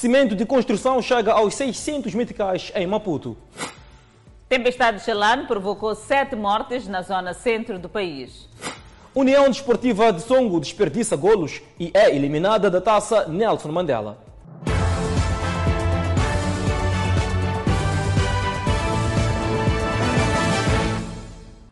Cimento de construção chega aos 600 meticais em Maputo. Tempestade Xelane provocou sete mortes na zona centro do país. União Desportiva de Songo desperdiça golos e é eliminada da taça Nelson Mandela.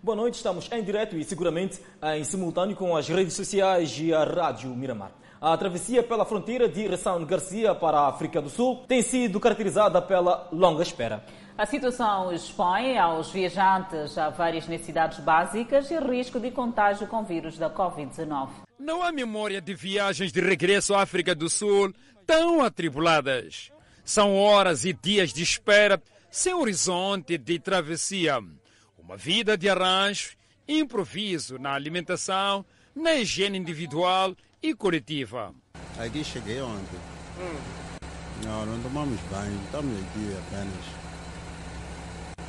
Boa noite, estamos em direto e seguramente em simultâneo com as redes sociais e a Rádio Miramar. A travessia pela fronteira de Ressão Garcia para a África do Sul tem sido caracterizada pela longa espera. A situação expõe aos viajantes a várias necessidades básicas e risco de contágio com vírus da Covid-19. Não há memória de viagens de regresso à África do Sul tão atribuladas. São horas e dias de espera sem horizonte de travessia. Uma vida de arranjo, improviso na alimentação, na higiene individual e coletiva. Aqui cheguei ontem. Hum. Não, não tomamos banho, estamos aqui apenas.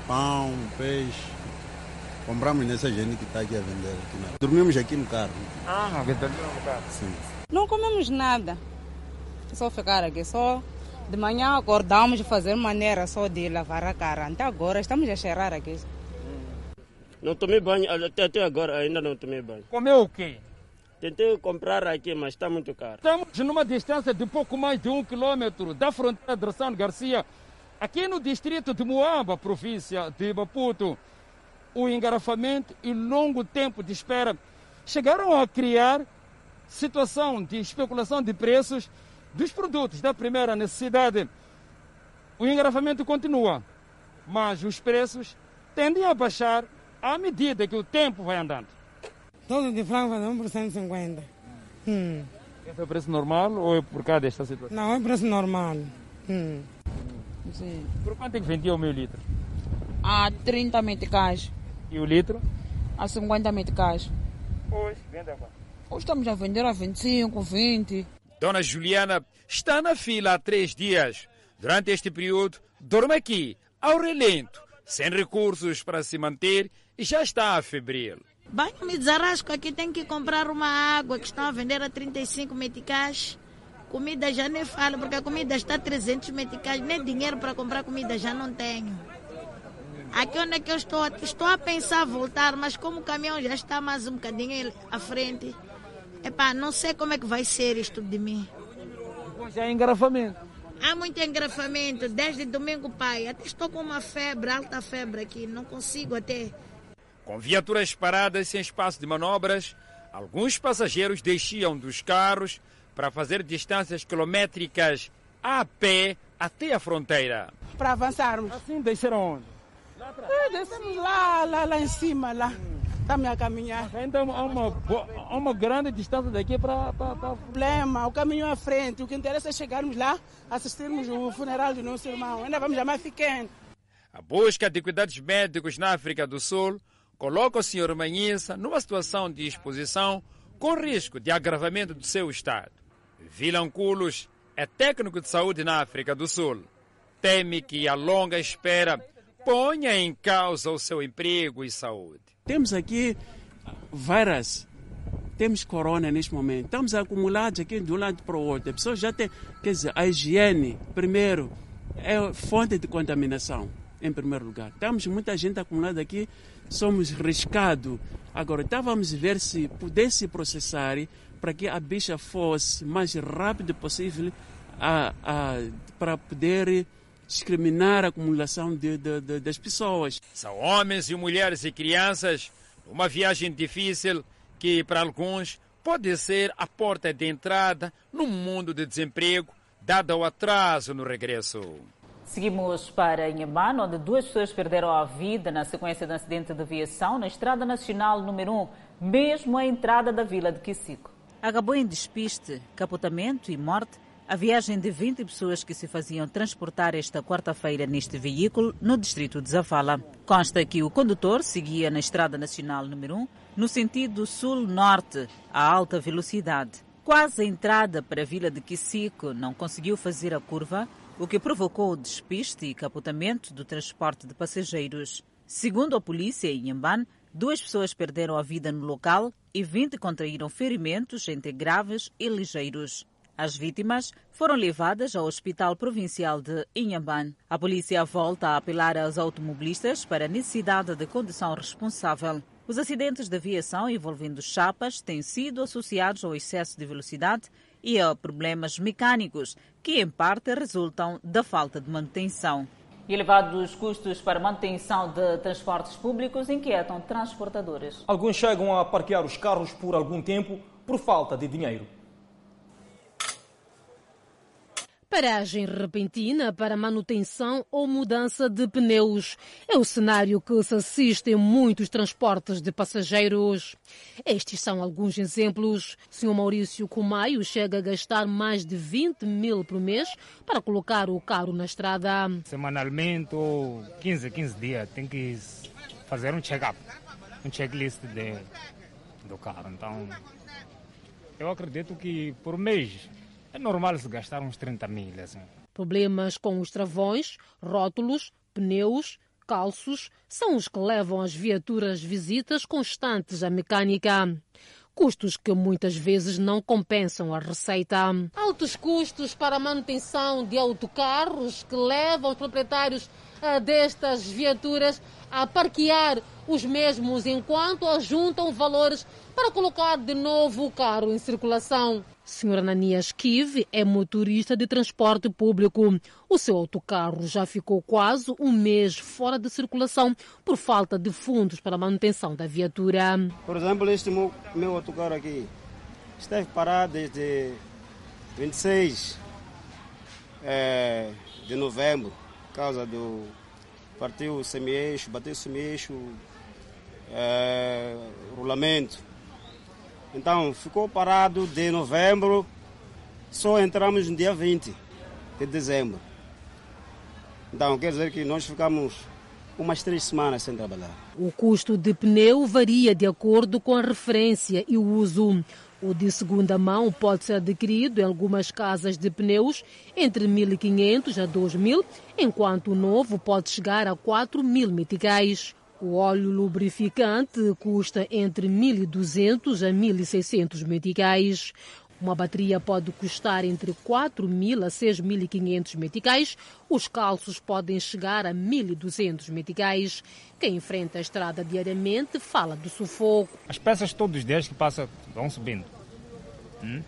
Pão, peixe. Compramos nessa gente que está aqui a vender. Aqui na... Dormimos aqui no carro. Ah, dormimos no carro? Sim. Não comemos nada. Só ficar aqui, só de manhã acordamos e fazer maneira só de lavar a cara. Até agora estamos a cheirar aqui. Não tomei banho, até, até agora ainda não tomei banho. Comeu o quê? Tentei comprar aqui, mas está muito caro. Estamos numa distância de pouco mais de um quilômetro da fronteira de São Garcia, aqui no distrito de Moamba, província de Maputo. O engarrafamento e longo tempo de espera chegaram a criar situação de especulação de preços dos produtos da primeira necessidade. O engarrafamento continua, mas os preços tendem a baixar à medida que o tempo vai andando. Todo de frango faz 1 por 150. Hum. Esse é o preço normal ou é por causa desta situação? Não, é preço normal. Hum. Sim. Por quanto é que vendia o meu litro? A 30 meticais. E o litro? A 50 meticais. Hoje, vende agora. Hoje estamos a vender a 25, 20. Dona Juliana está na fila há três dias. Durante este período, dorme aqui, ao relento, sem recursos para se manter e já está febril. Banho me desarrasco aqui, tenho que comprar uma água que estão a vender a 35 meticais. Comida já nem falo, porque a comida está a 300 meticais. Nem dinheiro para comprar comida já não tenho. Aqui onde é que eu estou, estou a pensar voltar, mas como o caminhão já está mais um bocadinho à frente, epá, não sei como é que vai ser isto de mim. Depois já é engarrafamento. Há muito engarrafamento, desde domingo, pai. Até estou com uma febre, alta febre aqui, não consigo até. Com viaturas paradas sem espaço de manobras, alguns passageiros desciam dos carros para fazer distâncias quilométricas a pé até a fronteira. Para avançarmos. Assim desceram onde? É, descemos lá, lá, lá em cima, lá. Estamos a caminhar. Então há uma, há uma grande distância daqui para... Problema, o caminho à frente. O que interessa é chegarmos lá, assistirmos o funeral do nosso irmão. Ainda vamos chamar pequeno. A busca de cuidados médicos na África do Sul coloca o Sr. Manhissa numa situação de exposição com risco de agravamento do seu estado. Vilanculos é técnico de saúde na África do Sul. Teme que a longa espera ponha em causa o seu emprego e saúde. Temos aqui várias, temos corona neste momento. Estamos acumulados aqui de um lado para o outro. A pessoa já tem, quer dizer, a higiene, primeiro, é fonte de contaminação, em primeiro lugar. Temos muita gente acumulada aqui, somos riscados. Agora, estávamos a ver se pudesse processar para que a bicha fosse mais rápido possível a, a, para poder discriminar a acumulação de, de, de, das pessoas. São homens e mulheres e crianças uma viagem difícil que para alguns pode ser a porta de entrada no mundo de desemprego, dado o atraso no regresso. Seguimos para Inhambane, onde duas pessoas perderam a vida na sequência de um acidente de aviação na Estrada Nacional número 1, mesmo à entrada da vila de Quisico. Acabou em despiste, capotamento e morte a viagem de 20 pessoas que se faziam transportar esta quarta-feira neste veículo no distrito de Zafala. Consta que o condutor seguia na Estrada Nacional número 1 no sentido sul-norte, a alta velocidade. Quase a entrada para a vila de Quisico não conseguiu fazer a curva, o que provocou o despiste e capotamento do transporte de passageiros. Segundo a polícia em Inhambane, duas pessoas perderam a vida no local e 20 contraíram ferimentos entre graves e ligeiros. As vítimas foram levadas ao Hospital Provincial de Inhamban. A polícia volta a apelar aos automobilistas para a necessidade de condução responsável. Os acidentes de aviação envolvendo chapas têm sido associados ao excesso de velocidade e a problemas mecânicos, que em parte resultam da falta de manutenção. Elevados custos para manutenção de transportes públicos inquietam transportadores. Alguns chegam a parquear os carros por algum tempo por falta de dinheiro. Paragem repentina para manutenção ou mudança de pneus. É o cenário que se assiste em muitos transportes de passageiros. Estes são alguns exemplos. Sr. Maurício Cumaio chega a gastar mais de 20 mil por mês para colocar o carro na estrada. Semanalmente ou 15, 15 dias tem que fazer um check-up, um checklist de, do carro. Então, eu acredito que por mês é normal se gastar uns 30 mil. Assim. Problemas com os travões, rótulos, pneus, calços são os que levam as viaturas visitas constantes à mecânica. Custos que muitas vezes não compensam a receita. Altos custos para a manutenção de autocarros que levam os proprietários destas viaturas a parquear os mesmos enquanto ajuntam valores para colocar de novo o carro em circulação. Sr. Ananias Kiv é motorista de transporte público. O seu autocarro já ficou quase um mês fora de circulação por falta de fundos para a manutenção da viatura. Por exemplo, este meu, meu autocarro aqui esteve parado desde 26 é, de novembro, por causa do. Partiu o semi-eixo, bateu o semi-eixo, é, rolamento. Então, ficou parado de novembro, só entramos no dia 20 de dezembro. Então, quer dizer que nós ficamos umas três semanas sem trabalhar. O custo de pneu varia de acordo com a referência e o uso. O de segunda mão pode ser adquirido em algumas casas de pneus entre 1.500 a 2.000, enquanto o novo pode chegar a 4.000 meticais. O óleo lubrificante custa entre 1.200 a 1.600 meticais. Uma bateria pode custar entre 4.000 a 6.500 meticais. Os calços podem chegar a 1.200 meticais. Quem enfrenta a estrada diariamente fala do sufoco. As peças todos os dias que passam vão subindo. Hum?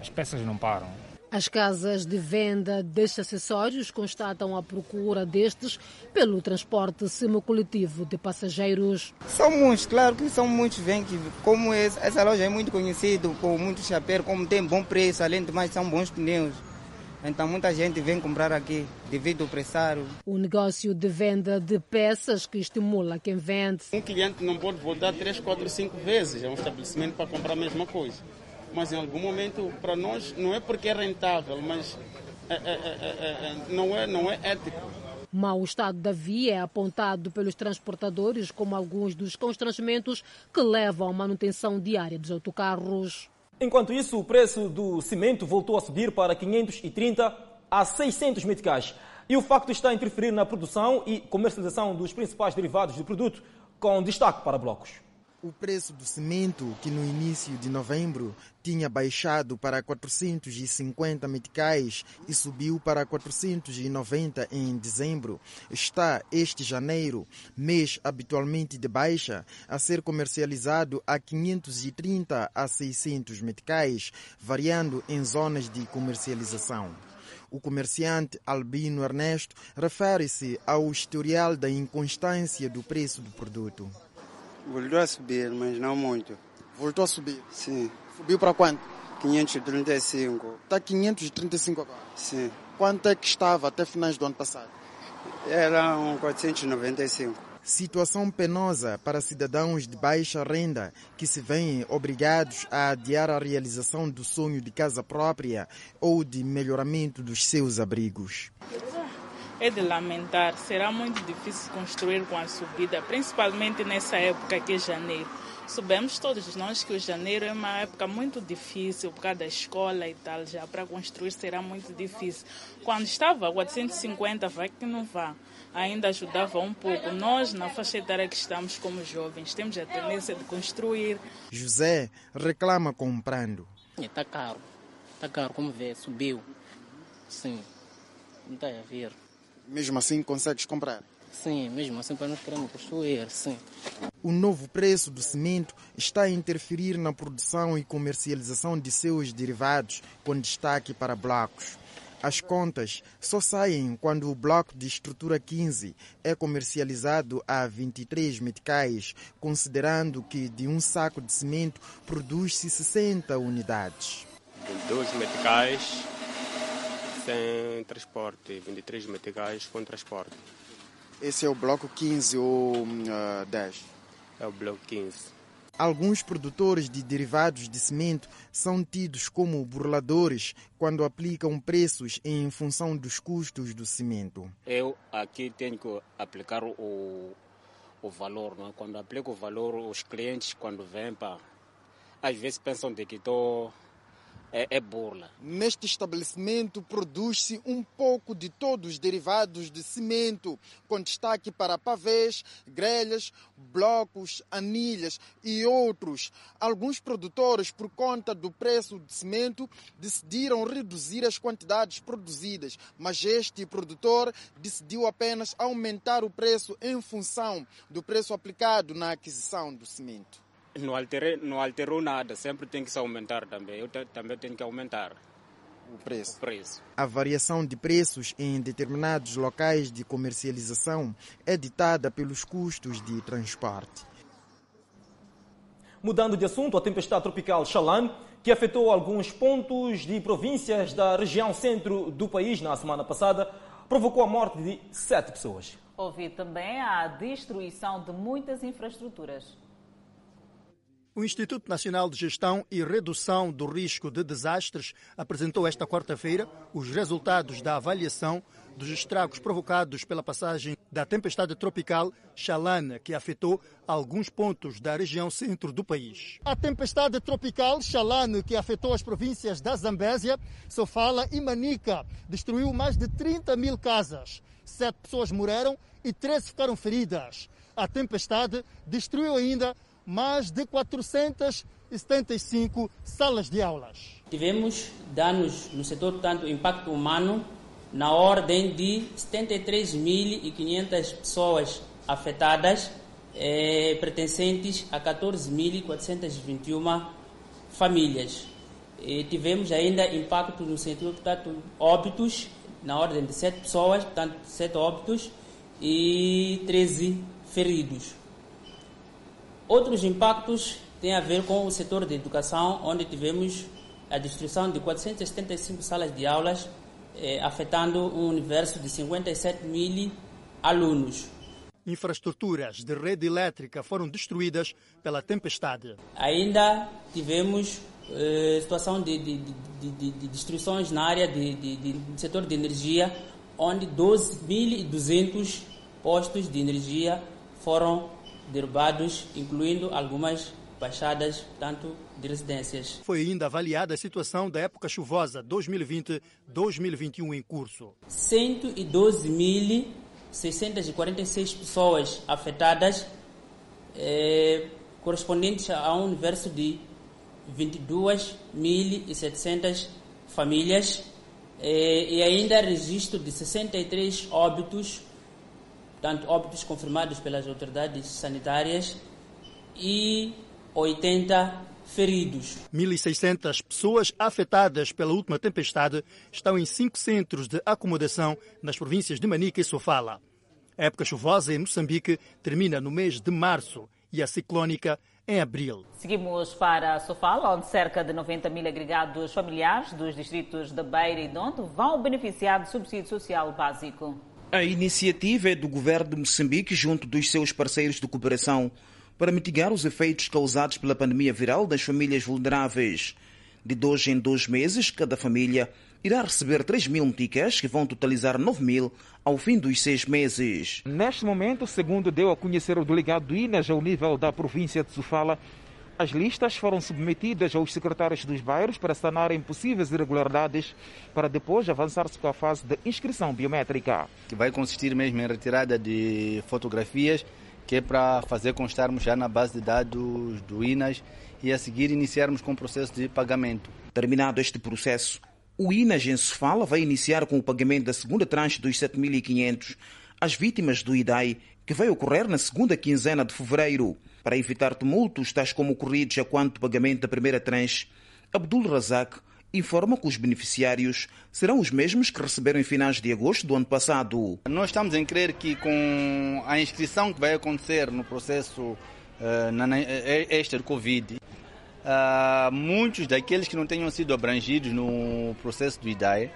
As peças não param. As casas de venda destes acessórios constatam a procura destes pelo transporte semicoletivo de passageiros. São muitos, claro que são muitos. Vêm que, como essa loja é muito conhecida, com muito chapéu, como tem bom preço, além de mais são bons pneus. Então muita gente vem comprar aqui devido ao pressário. O negócio de venda de peças que estimula quem vende. Um cliente não pode voltar três, quatro, cinco vezes a um estabelecimento para comprar a mesma coisa mas em algum momento para nós não é porque é rentável, mas é, é, é, não, é, não é ético. Mau estado da via é apontado pelos transportadores como alguns dos constrangimentos que levam à manutenção diária dos autocarros. Enquanto isso, o preço do cimento voltou a subir para 530 a 600 meticais. E o facto está a interferir na produção e comercialização dos principais derivados do produto, com destaque para blocos. O preço do cimento, que no início de novembro tinha baixado para 450 meticais e subiu para 490 em dezembro, está este janeiro, mês habitualmente de baixa, a ser comercializado a 530 a 600 meticais, variando em zonas de comercialização. O comerciante Albino Ernesto refere-se ao historial da inconstância do preço do produto. Voltou a subir, mas não muito. Voltou a subir? Sim. Subiu para quanto? 535. Está 535 agora? Sim. Quanto é que estava até finais do ano passado? Era um 495. Situação penosa para cidadãos de baixa renda que se veem obrigados a adiar a realização do sonho de casa própria ou de melhoramento dos seus abrigos é de lamentar. Será muito difícil construir com a subida, principalmente nessa época que é janeiro. Sabemos todos nós que o janeiro é uma época muito difícil por causa da escola e tal, já para construir será muito difícil. Quando estava 450, vai que não vá. Ainda ajudava um pouco. Nós, na faixa etária que estamos como jovens, temos a tendência de construir. José reclama comprando. Está caro. Está caro, como vê, subiu. Sim, não está a ver. Mesmo assim consegues comprar? Sim, mesmo assim para nós queremos construir, sim. O novo preço do cimento está a interferir na produção e comercialização de seus derivados, com destaque para blocos. As contas só saem quando o bloco de estrutura 15 é comercializado a 23 meticais, considerando que de um saco de cimento produz-se 60 unidades. 12 meticais sem transporte, 23 meticais com transporte. Esse é o bloco 15 ou uh, 10? É o bloco 15. Alguns produtores de derivados de cimento são tidos como burladores quando aplicam preços em função dos custos do cimento. Eu aqui tenho que aplicar o, o valor. Não é? Quando aplico o valor, os clientes, quando vêm, para às vezes pensam de que estou é, é burla. Neste estabelecimento produz-se um pouco de todos os derivados de cimento, com destaque para pavês, grelhas, blocos, anilhas e outros. Alguns produtores, por conta do preço de cimento, decidiram reduzir as quantidades produzidas, mas este produtor decidiu apenas aumentar o preço em função do preço aplicado na aquisição do cimento não, alterei, não alterou nada, sempre tem que se aumentar também. Eu também tenho que aumentar o preço. o preço. A variação de preços em determinados locais de comercialização é ditada pelos custos de transporte. Mudando de assunto, a tempestade tropical Shalan, que afetou alguns pontos de províncias da região centro do país na semana passada, provocou a morte de sete pessoas. Houve também a destruição de muitas infraestruturas. O Instituto Nacional de Gestão e Redução do Risco de Desastres apresentou esta quarta-feira os resultados da avaliação dos estragos provocados pela passagem da tempestade tropical Xalana, que afetou alguns pontos da região centro do país. A tempestade tropical Xalana, que afetou as províncias da Zambésia, Sofala e Manica, destruiu mais de 30 mil casas. Sete pessoas morreram e 13 ficaram feridas. A tempestade destruiu ainda mais de 475 salas de aulas. Tivemos danos no setor, tanto impacto humano, na ordem de 73.500 pessoas afetadas, eh, pertencentes a 14.421 famílias. E tivemos ainda impacto no setor, portanto, óbitos, na ordem de 7 pessoas, portanto, 7 óbitos e 13 feridos. Outros impactos têm a ver com o setor de educação, onde tivemos a destruição de 475 salas de aulas, eh, afetando um universo de 57 mil alunos. Infraestruturas de rede elétrica foram destruídas pela tempestade. Ainda tivemos eh, situação de, de, de, de, destruições na área do setor de energia, onde 12.200 postos de energia foram derrubados, incluindo algumas baixadas, tanto de residências. Foi ainda avaliada a situação da época chuvosa 2020-2021 em curso. 112.646 pessoas afetadas, eh, correspondentes a um universo de 22.700 famílias, eh, e ainda registro de 63 óbitos portanto, óbitos confirmados pelas autoridades sanitárias e 80 feridos. 1.600 pessoas afetadas pela última tempestade estão em cinco centros de acomodação nas províncias de Manica e Sofala. A época chuvosa em Moçambique termina no mês de março e a ciclónica em abril. Seguimos para Sofala, onde cerca de 90 mil agregados familiares dos distritos de Beira e Dondo vão beneficiar de subsídio social básico. A iniciativa é do governo de Moçambique junto dos seus parceiros de cooperação para mitigar os efeitos causados pela pandemia viral das famílias vulneráveis. De dois em dois meses, cada família irá receber 3 mil meticas, que vão totalizar 9 mil ao fim dos seis meses. Neste momento, segundo deu a conhecer o delegado do INAS ao nível da província de Sofala, as listas foram submetidas aos secretários dos bairros para sanarem possíveis irregularidades, para depois avançar-se com a fase de inscrição biométrica. Que vai consistir mesmo em retirada de fotografias, que é para fazer constarmos já na base de dados do INAS e a seguir iniciarmos com o processo de pagamento. Terminado este processo, o INAS em Sofala vai iniciar com o pagamento da segunda tranche dos 7.500 às vítimas do IDAI, que vai ocorrer na segunda quinzena de fevereiro. Para evitar tumultos, tais como ocorridos a quanto pagamento da primeira tranche, Abdul Razak informa que os beneficiários serão os mesmos que receberam em finais de agosto do ano passado. Nós estamos em crer que com a inscrição que vai acontecer no processo na, na, este do Covid, uh, muitos daqueles que não tenham sido abrangidos no processo do IDAE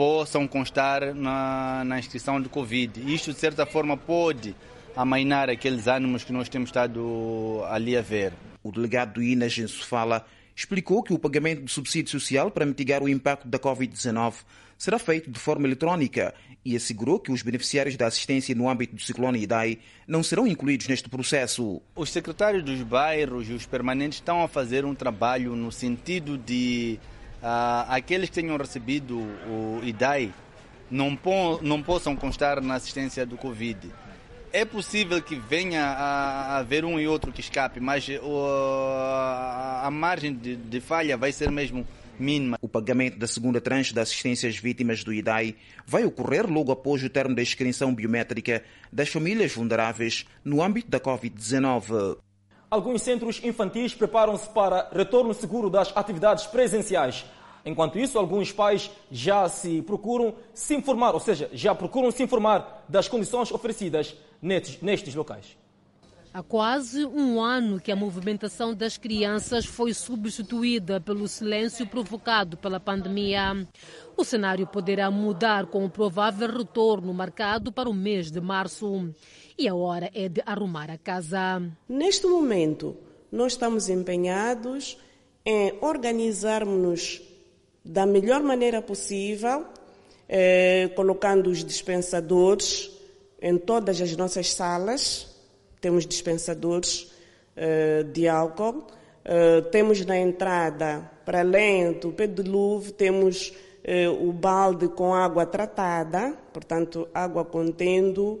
possam constar na, na inscrição do Covid. Isto, de certa forma, pode amainar aqueles ânimos que nós temos estado ali a ver. O delegado do INAS em Sofala explicou que o pagamento do subsídio social para mitigar o impacto da Covid-19 será feito de forma eletrónica e assegurou que os beneficiários da assistência no âmbito do ciclone Idai não serão incluídos neste processo. Os secretários dos bairros e os permanentes estão a fazer um trabalho no sentido de uh, aqueles que tenham recebido o IDAI não, não possam constar na assistência do Covid. É possível que venha a haver um e outro que escape, mas a margem de, de falha vai ser mesmo mínima. O pagamento da segunda tranche de assistência às vítimas do IDAI vai ocorrer logo após o termo da inscrição biométrica das famílias vulneráveis no âmbito da Covid-19. Alguns centros infantis preparam-se para retorno seguro das atividades presenciais. Enquanto isso, alguns pais já se procuram se informar, ou seja, já procuram se informar das condições oferecidas nestes, nestes locais. Há quase um ano que a movimentação das crianças foi substituída pelo silêncio provocado pela pandemia. O cenário poderá mudar com o provável retorno marcado para o mês de março. E a hora é de arrumar a casa. Neste momento, nós estamos empenhados em organizarmos-nos da melhor maneira possível, eh, colocando os dispensadores em todas as nossas salas. Temos dispensadores eh, de álcool. Eh, temos na entrada, para além do pedilúvio, temos eh, o balde com água tratada, portanto, água contendo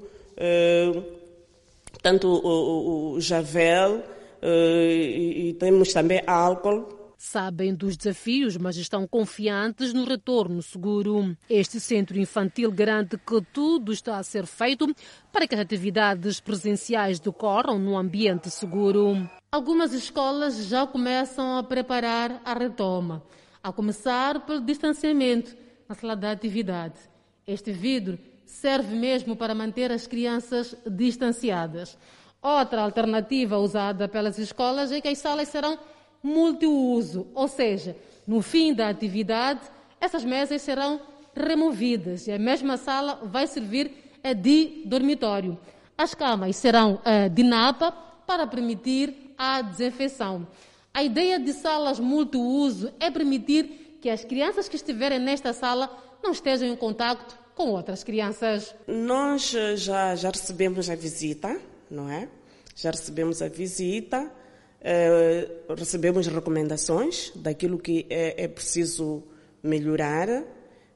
tanto o, o, o javel eh, e, e temos também álcool sabem dos desafios, mas estão confiantes no retorno seguro. Este centro infantil garante que tudo está a ser feito para que as atividades presenciais decorram num ambiente seguro. Algumas escolas já começam a preparar a retoma, a começar pelo distanciamento na sala de atividade. Este vidro serve mesmo para manter as crianças distanciadas. Outra alternativa usada pelas escolas é que as salas serão multiuso, ou seja, no fim da atividade, essas mesas serão removidas e a mesma sala vai servir de dormitório. As camas serão eh, de napa para permitir a desinfecção. A ideia de salas multiuso é permitir que as crianças que estiverem nesta sala não estejam em contato com outras crianças. Nós eh, já, já recebemos a visita, não é? Já recebemos a visita eh, recebemos recomendações daquilo que é, é, preciso melhorar,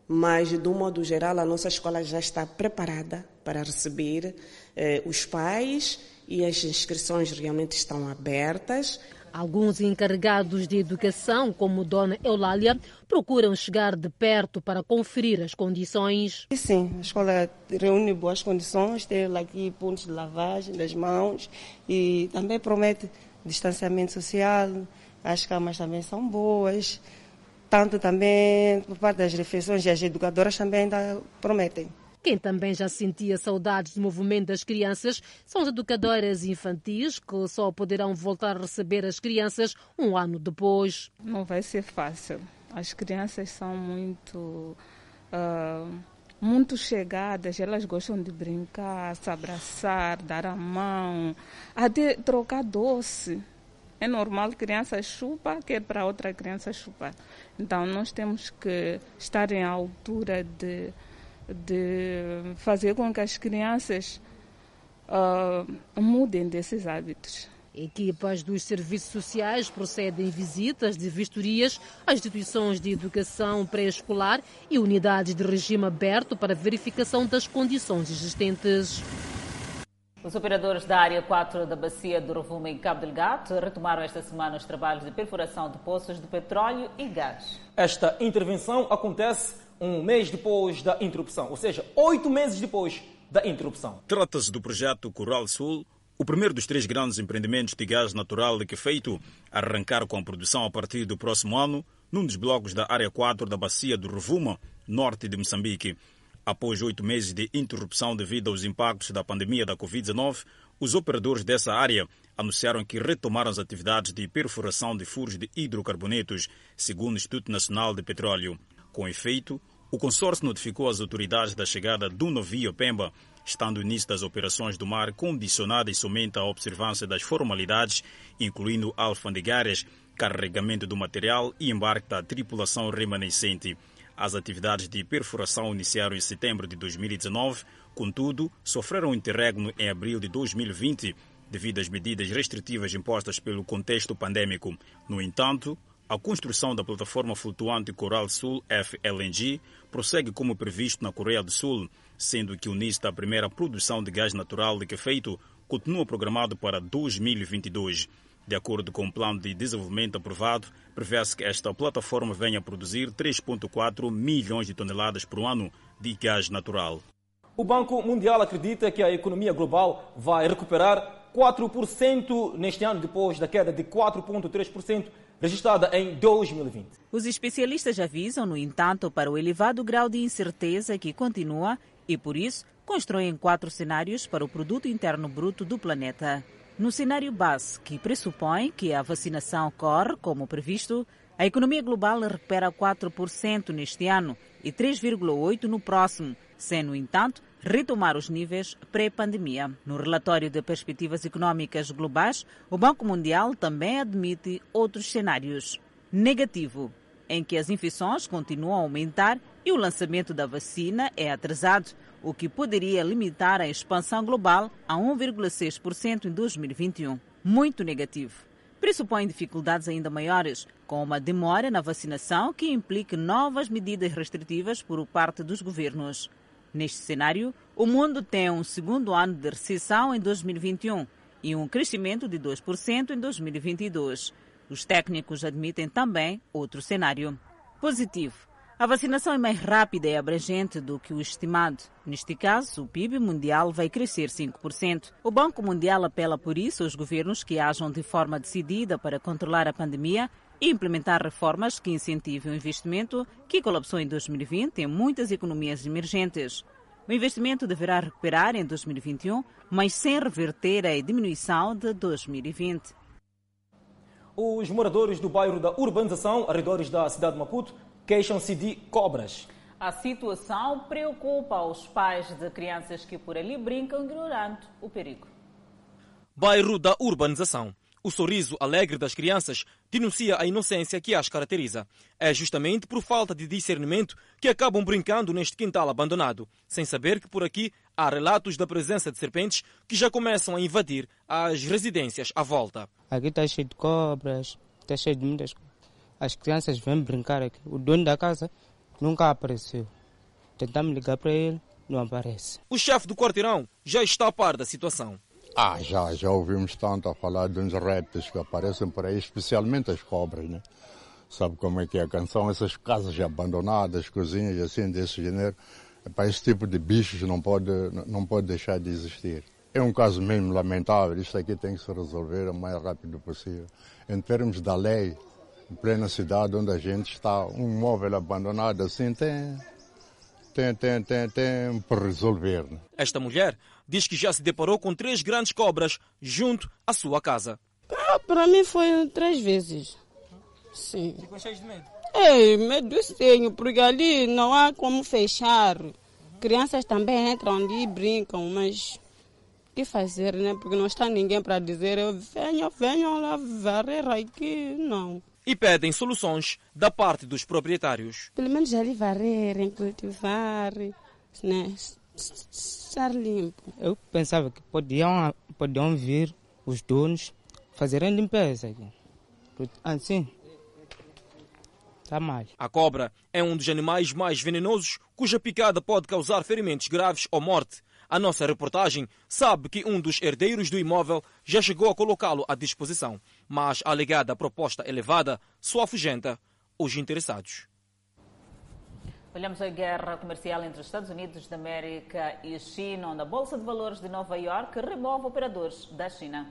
mas, de um modo geral, a nossa escola já está preparada para receber eh, os pais e as inscrições realmente estão abertas. Alguns encarregados de educação, como Dona Eulália, procuram chegar de perto para conferir as condições. Sim, a escola reúne boas condições, tem aqui pontos de lavagem das mãos e também promete distanciamento social, as camas também são boas, tanto também por parte das refeições e as educadoras também prometem. Quem também já sentia saudades do movimento das crianças são as educadoras infantis, que só poderão voltar a receber as crianças um ano depois. Não vai ser fácil. As crianças são muito. Uh, muito chegadas, elas gostam de brincar, se abraçar, dar a mão, até trocar doce. É normal, criança chupa, quer para outra criança chupar. Então, nós temos que estar em altura de, de fazer com que as crianças uh, mudem desses hábitos. Equipas dos serviços sociais procedem visitas de vistorias às instituições de educação pré-escolar e unidades de regime aberto para verificação das condições existentes. Os operadores da área 4 da bacia do Rovuma em Cabo Delgado retomaram esta semana os trabalhos de perfuração de poços de petróleo e gás. Esta intervenção acontece um mês depois da interrupção, ou seja, oito meses depois da interrupção. Trata-se do projeto Coral Sul, o primeiro dos três grandes empreendimentos de gás natural que é feito arrancar com a produção a partir do próximo ano num dos blocos da área 4 da bacia do Rovuma, norte de Moçambique. Após oito meses de interrupção devido aos impactos da pandemia da Covid-19, os operadores dessa área anunciaram que retomaram as atividades de perfuração de furos de hidrocarbonetos, segundo o Instituto Nacional de Petróleo. Com efeito, o consórcio notificou às autoridades da chegada do navio Pemba, estando o início das operações do mar condicionadas somente à observância das formalidades, incluindo alfandegárias, carregamento do material e embarque da tripulação remanescente. As atividades de perfuração iniciaram em setembro de 2019, contudo, sofreram um interregno em abril de 2020 devido às medidas restritivas impostas pelo contexto pandêmico. No entanto, a construção da plataforma flutuante Coral Sul FLNG prossegue como previsto na Coreia do Sul, sendo que o início da primeira produção de gás natural de feito continua programado para 2022. De acordo com o plano de desenvolvimento aprovado, prevê-se que esta plataforma venha a produzir 3,4 milhões de toneladas por ano de gás natural. O Banco Mundial acredita que a economia global vai recuperar 4% neste ano, depois da queda de 4,3% registrada em 2020. Os especialistas avisam, no entanto, para o elevado grau de incerteza que continua e, por isso, constroem quatro cenários para o produto interno bruto do planeta. No cenário base, que pressupõe que a vacinação corre como previsto, a economia global recupera 4% neste ano e 3,8% no próximo, sem, no entanto, retomar os níveis pré-pandemia. No relatório de perspectivas econômicas globais, o Banco Mundial também admite outros cenários. Negativo, em que as infecções continuam a aumentar e o lançamento da vacina é atrasado, o que poderia limitar a expansão global a 1,6% em 2021. Muito negativo. Pressupõe dificuldades ainda maiores, com uma demora na vacinação que implique novas medidas restritivas por parte dos governos. Neste cenário, o mundo tem um segundo ano de recessão em 2021 e um crescimento de 2% em 2022. Os técnicos admitem também outro cenário. Positivo. A vacinação é mais rápida e abrangente do que o estimado. Neste caso, o PIB mundial vai crescer 5%. O Banco Mundial apela por isso aos governos que ajam de forma decidida para controlar a pandemia e implementar reformas que incentivem o investimento que colapsou em 2020 em muitas economias emergentes. O investimento deverá recuperar em 2021, mas sem reverter a diminuição de 2020. Os moradores do bairro da urbanização, arredores da cidade de Maputo, queixam-se de cobras. A situação preocupa os pais de crianças que por ali brincam ignorando o perigo. Bairro da urbanização. O sorriso alegre das crianças denuncia a inocência que as caracteriza. É justamente por falta de discernimento que acabam brincando neste quintal abandonado, sem saber que por aqui há relatos da presença de serpentes que já começam a invadir as residências à volta. Aqui está cheio de cobras, está cheio de muitas coisas. As crianças vêm brincar aqui. O dono da casa nunca apareceu. Tentamos ligar para ele, não aparece. O chefe do quarteirão já está a par da situação. Ah, já, já ouvimos tanto a falar de uns répteis que aparecem por aí, especialmente as cobras, né? Sabe como é que é a canção? Essas casas abandonadas, cozinhas assim desse gênero, para esse tipo de bichos não pode, não pode deixar de existir. É um caso mesmo lamentável, isto aqui tem que se resolver o mais rápido possível. Em termos da lei, em plena cidade onde a gente está, um móvel abandonado assim tem, tem, tem, tem, tem por resolver. Né? Esta mulher diz que já se deparou com três grandes cobras junto à sua casa. Ah, para mim foi três vezes. Sim. Ficou cheio de medo? É, medo tenho, porque ali não há como fechar. Crianças também entram ali e brincam, mas o que fazer, né? Porque não está ninguém para dizer, venham, venham lá varrer aqui, não. E pedem soluções da parte dos proprietários. Pelo menos ali varrerem, cultivar, né? Estar limpo. Eu pensava que podiam, podiam vir os donos fazerem limpeza aqui. Assim, está mal. A cobra é um dos animais mais venenosos cuja picada pode causar ferimentos graves ou morte. A nossa reportagem sabe que um dos herdeiros do imóvel já chegou a colocá-lo à disposição, mas a alegada proposta elevada só afugenta os interessados. Olhamos a guerra comercial entre os Estados Unidos da América e China, onde a Bolsa de Valores de Nova York remove operadores da China.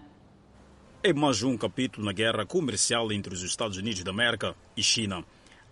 É mais um capítulo na guerra comercial entre os Estados Unidos da América e China.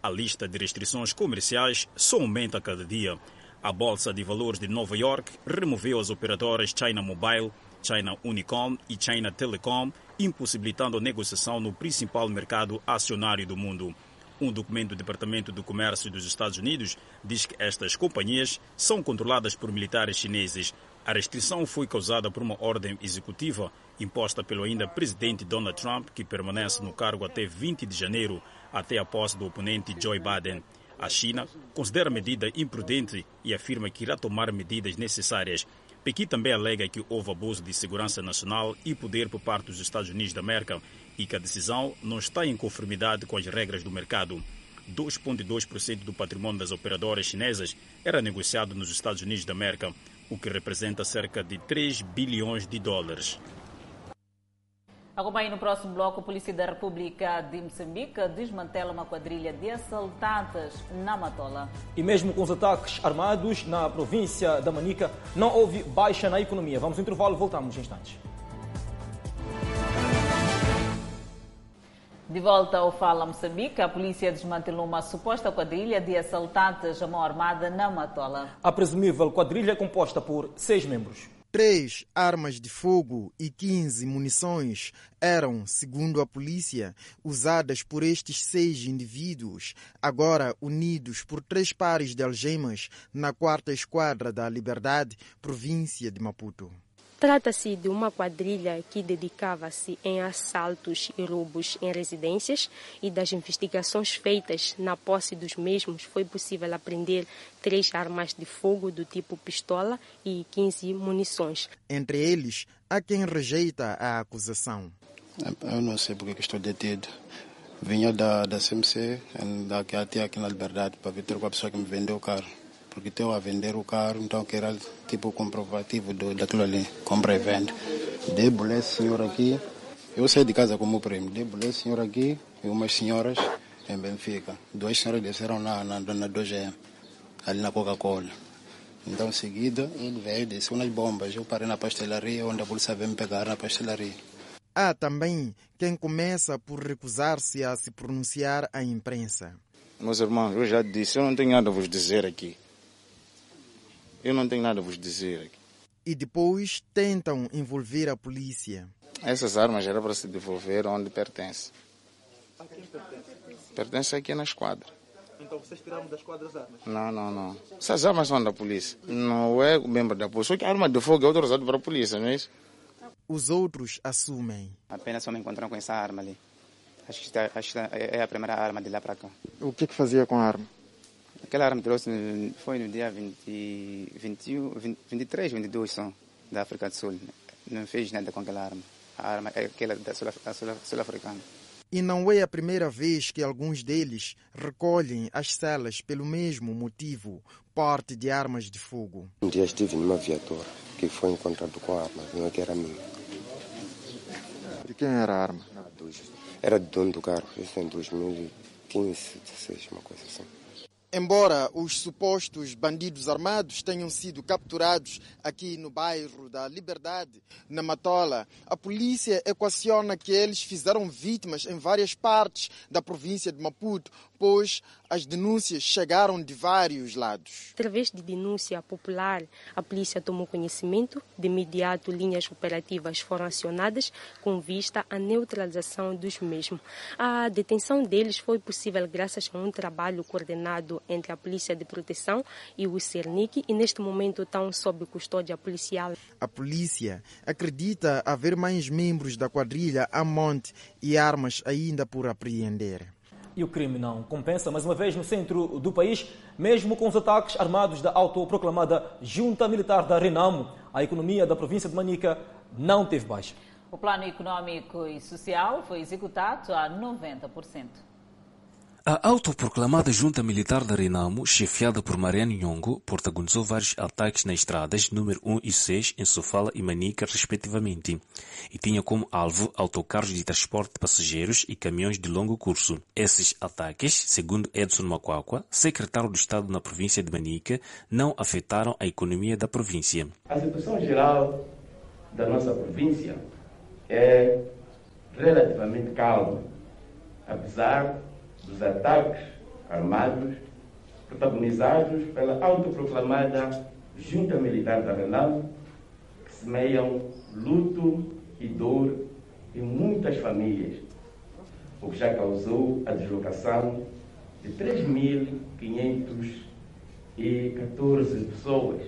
A lista de restrições comerciais só aumenta a cada dia. A Bolsa de Valores de Nova York removeu as operadoras China Mobile, China Unicom e China Telecom, impossibilitando a negociação no principal mercado acionário do mundo. Um documento do Departamento do Comércio dos Estados Unidos diz que estas companhias são controladas por militares chineses. A restrição foi causada por uma ordem executiva imposta pelo ainda presidente Donald Trump, que permanece no cargo até 20 de janeiro, até a posse do oponente Joe Biden. A China considera a medida imprudente e afirma que irá tomar medidas necessárias. Pequim também alega que houve abuso de segurança nacional e poder por parte dos Estados Unidos da América e que a decisão não está em conformidade com as regras do mercado. 2,2% do patrimônio das operadoras chinesas era negociado nos Estados Unidos da América, o que representa cerca de 3 bilhões de dólares. Acompanhe no próximo bloco, a Polícia da República de Moçambique desmantela uma quadrilha de assaltantes na Matola. E mesmo com os ataques armados na província da Manica, não houve baixa na economia. Vamos ao intervalo, voltamos em instantes. De volta ao Fala Moçambique, a polícia desmantelou uma suposta quadrilha de assaltantes à mão armada na Matola. A presumível quadrilha é composta por seis membros. Três armas de fogo e 15 munições eram, segundo a polícia, usadas por estes seis indivíduos, agora unidos por três pares de algemas na quarta esquadra da Liberdade, província de Maputo. Trata-se de uma quadrilha que dedicava-se em assaltos e roubos em residências e das investigações feitas na posse dos mesmos foi possível apreender três armas de fogo do tipo pistola e 15 munições. Entre eles, há quem rejeita a acusação. Eu não sei porque que estou detido. Vinha da, da CMC, daqui até aqui na Liberdade, para ver com a pessoa que me vendeu o carro porque estou a vender o carro, então que era tipo comprovativo do, daquilo ali, compra e vende. Debulei esse senhor aqui, eu saí de casa com o meu primo, debulei esse senhor aqui e umas senhoras em Benfica. Duas senhoras desceram na, na, na 2GM, ali na Coca-Cola. Então, em seguida, ele veio, desceu nas bombas. Eu parei na pastelaria, onde a polícia veio me pegar na pastelaria. Há também quem começa por recusar-se a se pronunciar à imprensa. Meus irmãos, eu já disse, eu não tenho nada a vos dizer aqui. Eu não tenho nada a vos dizer aqui. E depois tentam envolver a polícia. Essas armas eram para se devolver onde pertence. A quem pertence? Pertence aqui na esquadra. Então vocês tiraram da esquadra as armas? Não, não, não. Essas armas são da polícia. Não é membro da polícia. Só que a arma de fogo é autorizada para a polícia, não é isso? Os outros assumem. Apenas só me encontraram com essa arma ali. Acho que, está, acho que é a primeira arma de lá para cá. O que, que fazia com a arma? Aquela arma trouxe foi no dia 20, 21, 20, 23, 22 só, da África do Sul. Não fez nada com aquela arma. A arma é aquela da sul-africana. E não é a primeira vez que alguns deles recolhem as celas pelo mesmo motivo, porte de armas de fogo. Um dia estive numa viatura que foi encontrado com arma, não é que era minha. De quem era a arma? Era do dono do carro, isso em 2015, 16, uma coisa assim. Embora os supostos bandidos armados tenham sido capturados aqui no bairro da Liberdade, na Matola, a polícia equaciona que eles fizeram vítimas em várias partes da província de Maputo, pois as denúncias chegaram de vários lados. Através de denúncia popular, a polícia tomou conhecimento. De imediato, linhas operativas foram acionadas com vista à neutralização dos mesmos. A detenção deles foi possível graças a um trabalho coordenado entre a Polícia de Proteção e o Cernic e neste momento estão sob custódia policial. A polícia acredita haver mais membros da quadrilha a monte e armas ainda por apreender. E o crime não compensa, mais uma vez, no centro do país, mesmo com os ataques armados da autoproclamada Junta Militar da Renamo, a economia da província de Manica não teve baixa. O plano econômico e social foi executado a 90%. A autoproclamada junta militar da Renamo, chefiada por Mariano Nhongo, protagonizou vários ataques nas estradas número 1 e 6 em Sofala e Manica, respectivamente, e tinha como alvo autocarros de transporte de passageiros e caminhões de longo curso. Esses ataques, segundo Edson Macuacua, secretário do Estado na província de Manica, não afetaram a economia da província. A situação geral da nossa província é relativamente calma, apesar dos ataques armados protagonizados pela autoproclamada Junta Militar da Renamo, que semeiam luto e dor em muitas famílias, o que já causou a deslocação de 3.514 pessoas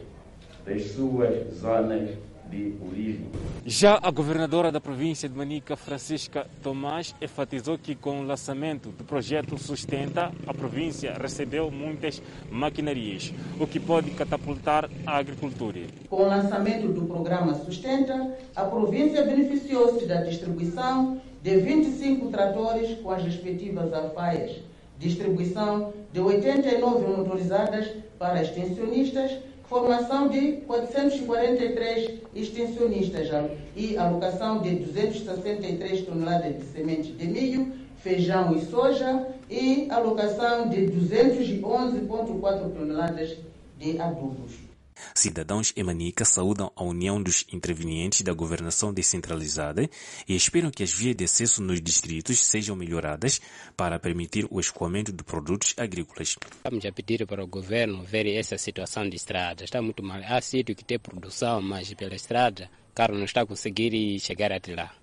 das suas zonas de origem. Já a governadora da província de Manica, Francisca Tomás, enfatizou que com o lançamento do projeto Sustenta, a província recebeu muitas maquinarias, o que pode catapultar a agricultura. Com o lançamento do programa Sustenta, a província beneficiou-se da distribuição de 25 tratores com as respectivas alfaias, distribuição de 89 motorizadas para extensionistas, formação de 443 extensionistas e alocação de 263 toneladas de semente de milho, feijão e soja e alocação de 211,4 toneladas de adubos. Cidadãos em Manica saúdam a união dos intervenientes da governação descentralizada e esperam que as vias de acesso nos distritos sejam melhoradas para permitir o escoamento de produtos agrícolas. Estamos a pedir para o governo ver essa situação de estrada. Está muito mal. Há sítio que tem produção, mas pela estrada, o carro não está a conseguir chegar até lá.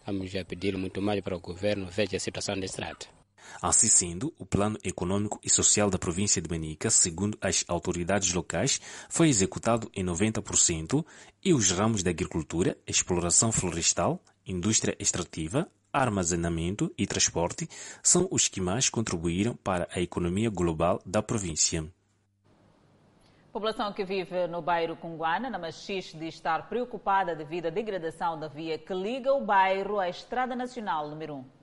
Estamos a pedir muito mais para o governo ver a situação da estrada. Assim sendo, o plano econômico e social da província de Manica, segundo as autoridades locais, foi executado em 90% e os ramos da agricultura, exploração florestal, indústria extrativa, armazenamento e transporte são os que mais contribuíram para a economia global da província. População que vive no bairro Cunguana, na Machixe, diz estar preocupada devido à degradação da via que liga o bairro à Estrada Nacional número 1.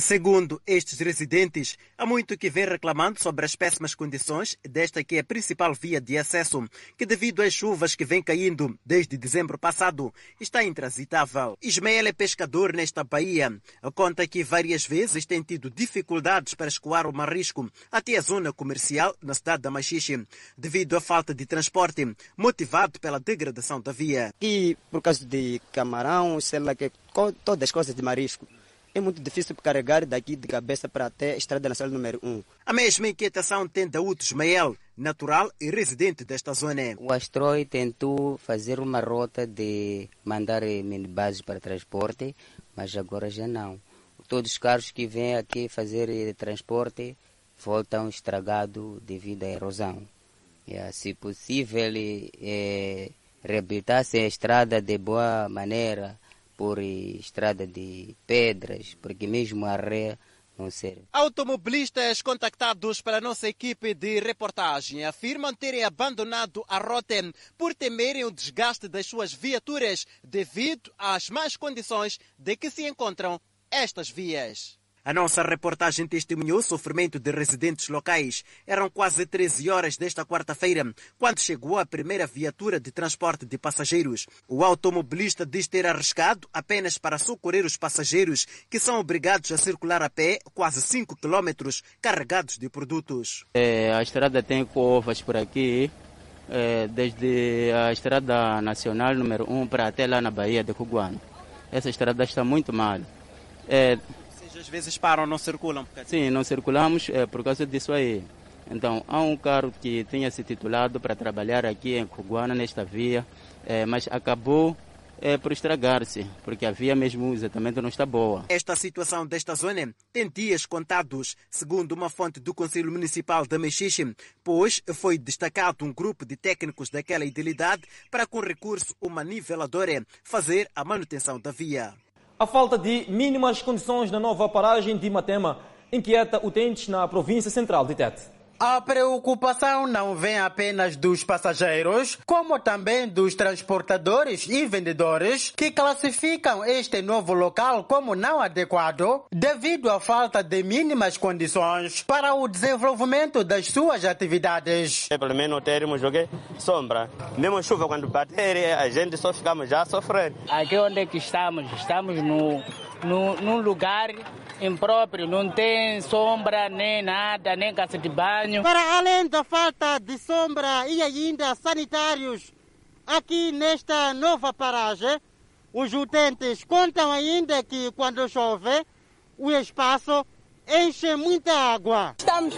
Segundo estes residentes, há muito que vem reclamando sobre as péssimas condições desta que é a principal via de acesso, que devido às chuvas que vêm caindo desde dezembro passado, está intransitável. Ismael é pescador nesta baía. Conta que várias vezes tem tido dificuldades para escoar o marisco até a zona comercial na cidade da Machixe, devido à falta de transporte, motivado pela degradação da via. E por causa de camarão, sei lá, que, todas as coisas de marisco é muito difícil carregar daqui de cabeça para até a Estrada Nacional número 1. A mesma inquietação tem Daúdo Ismael, natural e residente desta zona. O Astroi tentou fazer uma rota de mandar minibuses para transporte, mas agora já não. Todos os carros que vêm aqui fazer transporte voltam estragados devido à erosão. É, se possível, é, reabilitar-se a estrada de boa maneira, por estrada de pedras, porque mesmo a ré não serve. Automobilistas contactados pela nossa equipe de reportagem afirmam terem abandonado a rota por temerem o desgaste das suas viaturas devido às más condições de que se encontram estas vias. A nossa reportagem testemunhou o sofrimento de residentes locais. Eram quase 13 horas desta quarta-feira, quando chegou a primeira viatura de transporte de passageiros. O automobilista diz ter arriscado apenas para socorrer os passageiros, que são obrigados a circular a pé quase 5 quilômetros carregados de produtos. É, a estrada tem covas por aqui, é, desde a estrada nacional número 1 para até lá na Bahia de Cuguano. Essa estrada está muito mal. É, às vezes param, não circulam? Sim, não circulamos é, por causa disso aí. Então, há um carro que tinha se titulado para trabalhar aqui em Cuguana, nesta via, é, mas acabou é, por estragar-se, porque a via mesmo exatamente não está boa. Esta situação desta zona tem dias contados, segundo uma fonte do Conselho Municipal da Mexixe, pois foi destacado um grupo de técnicos daquela idilidade para, com recurso uma niveladora, fazer a manutenção da via. A falta de mínimas condições na nova paragem de Matema inquieta utentes na província central de Tete. A preocupação não vem apenas dos passageiros, como também dos transportadores e vendedores que classificam este novo local como não adequado devido à falta de mínimas condições para o desenvolvimento das suas atividades. É, pelo menos termos joguei sombra. Mesmo chuva quando bater, a gente só ficamos já sofrendo. Aqui onde é que estamos? Estamos no, no, num lugar impróprio, não tem sombra nem nada, nem casa de banho. Para além da falta de sombra e ainda sanitários aqui nesta nova paragem, os utentes contam ainda que quando chove, o espaço enche muita água. Estamos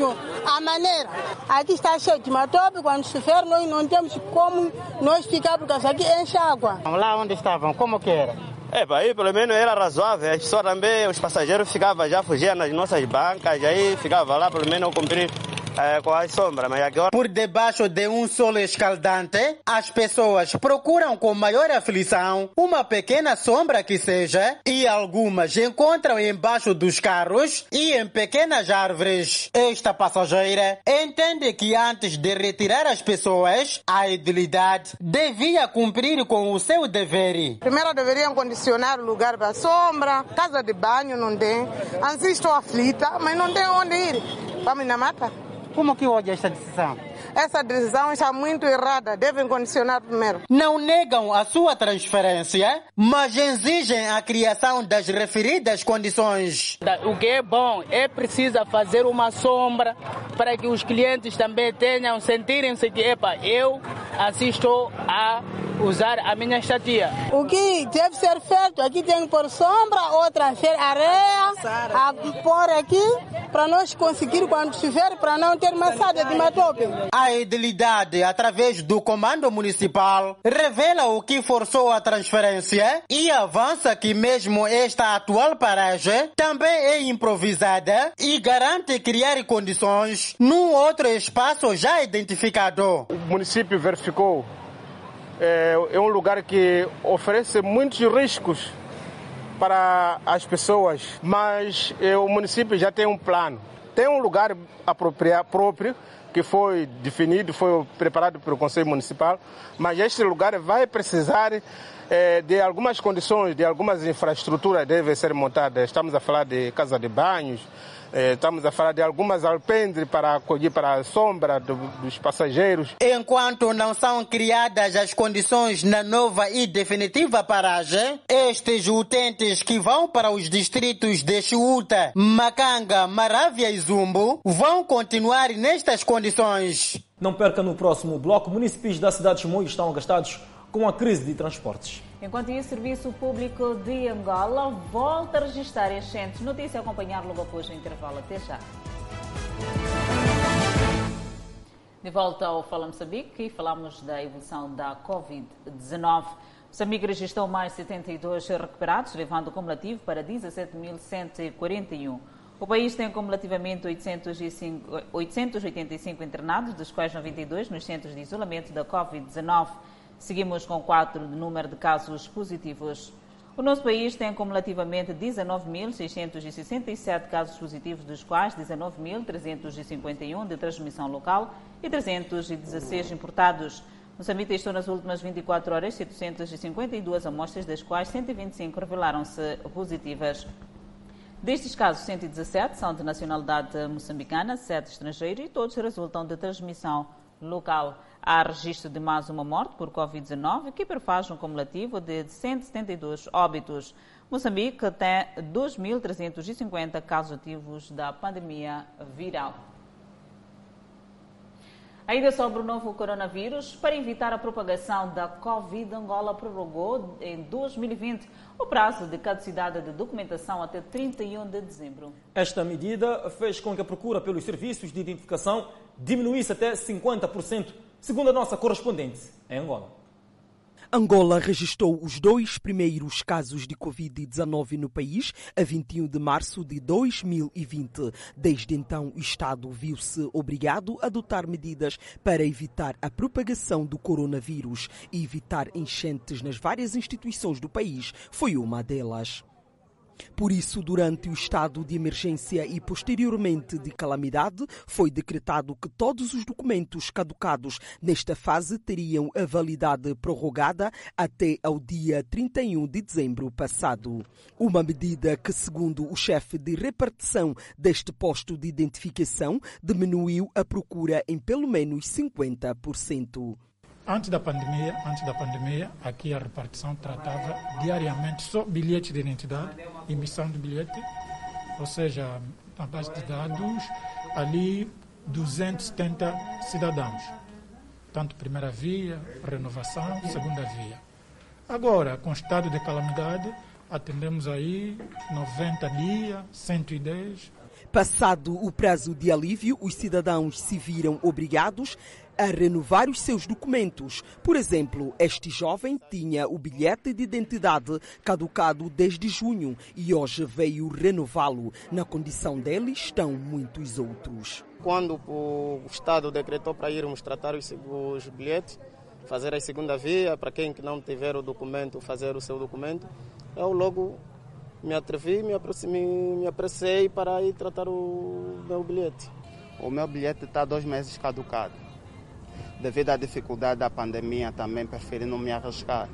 à maneira. Aqui está cheio de matope, quando chover nós não temos como nós ficar, porque aqui enche água. Lá onde estavam, como que era? É, aí pelo menos era razoável. Só também os passageiros ficavam já fugindo nas nossas bancas, aí ficava lá pelo menos cumprir é, com a sombra. Mas agora... Por debaixo de um sol escaldante, as pessoas procuram com maior aflição uma pequena sombra que seja, e algumas encontram embaixo dos carros e em pequenas árvores. Esta passageira entende que antes de retirar as pessoas, a edilidade devia cumprir com o seu dever. Primeiro deveriam condicionar o lugar para sombra, casa de banho não tem. Assim estou aflita, mas não tem onde ir. Vamos na mata. Como que olha esta decisão? Essa decisão está muito errada. Devem condicionar primeiro. Não negam a sua transferência, mas exigem a criação das referidas condições. O que é bom é preciso fazer uma sombra para que os clientes também tenham, sentirem-se que, epa, eu assisto a usar a minha estadia. O que deve ser feito? Aqui tem que pôr sombra, outra ser areia, a pôr aqui para nós conseguir quando chover, para não ter massada de matope. A edilidade, através do comando municipal, revela o que forçou a transferência e avança que mesmo esta atual paragem também é improvisada e garante criar condições num outro espaço já identificado. O município verificou é, é um lugar que oferece muitos riscos para as pessoas, mas é, o município já tem um plano. Tem um lugar apropriado, próprio que foi definido, foi preparado pelo Conselho Municipal, mas este lugar vai precisar é, de algumas condições, de algumas infraestruturas devem ser montadas. Estamos a falar de casa de banhos, Estamos a falar de algumas alpendres para acolher para a sombra do, dos passageiros. Enquanto não são criadas as condições na nova e definitiva paragem, estes utentes que vão para os distritos de Chiuta, Macanga, Maravia e Zumbo vão continuar nestas condições. Não perca no próximo bloco, municípios da cidade de Chimoio estão gastados com a crise de transportes. Enquanto isso, o Serviço Público de Angola volta a registrar enchentes. Notícia a acompanhar logo após o intervalo. Até já. De volta ao Fala Moçambique e falamos da evolução da Covid-19. Moçambique registrou mais 72 recuperados, levando o cumulativo para 17.141. O país tem cumulativamente 805, 885 internados, dos quais 92 nos centros de isolamento da Covid-19. Seguimos com 4 de número de casos positivos. O nosso país tem cumulativamente 19.667 casos positivos, dos quais 19.351 de transmissão local e 316 importados. Moçambique testou nas últimas 24 horas 752 amostras, das quais 125 revelaram-se positivas. Destes casos, 117 são de nacionalidade moçambicana, 7 estrangeiros e todos resultam de transmissão local. Há registro de mais uma morte por Covid-19, que prefaz um cumulativo de 172 óbitos. Moçambique tem 2.350 casos ativos da pandemia viral. Ainda sobre o novo coronavírus, para evitar a propagação da Covid, Angola prorrogou em 2020 o prazo de caducidade de documentação até 31 de dezembro. Esta medida fez com que a procura pelos serviços de identificação diminuísse até 50%, segundo a nossa correspondente em Angola. Angola registrou os dois primeiros casos de Covid-19 no país a 21 de março de 2020. Desde então, o Estado viu-se obrigado a adotar medidas para evitar a propagação do coronavírus e evitar enchentes nas várias instituições do país. Foi uma delas. Por isso, durante o estado de emergência e posteriormente de calamidade, foi decretado que todos os documentos caducados nesta fase teriam a validade prorrogada até ao dia 31 de dezembro passado. Uma medida que, segundo o chefe de repartição deste posto de identificação, diminuiu a procura em pelo menos 50%. Antes da pandemia, antes da pandemia, aqui a repartição tratava diariamente só bilhete de identidade, emissão de bilhete, ou seja, na base de dados, ali 270 cidadãos, tanto primeira via, renovação, segunda via. Agora, com estado de calamidade, atendemos aí 90 dias, 110. Passado o prazo de alívio, os cidadãos se viram obrigados a renovar os seus documentos. Por exemplo, este jovem tinha o bilhete de identidade caducado desde junho e hoje veio renová-lo. Na condição dele estão muitos outros. Quando o Estado decretou para irmos tratar os, bilhetes, fazer a segunda via, para quem não tiver o documento, fazer o seu documento, eu logo me atrevi, me, aproximei, me apressei para ir tratar o meu bilhete. O meu bilhete está dois meses caducado devido à dificuldade da pandemia, também preferi não me arriscar.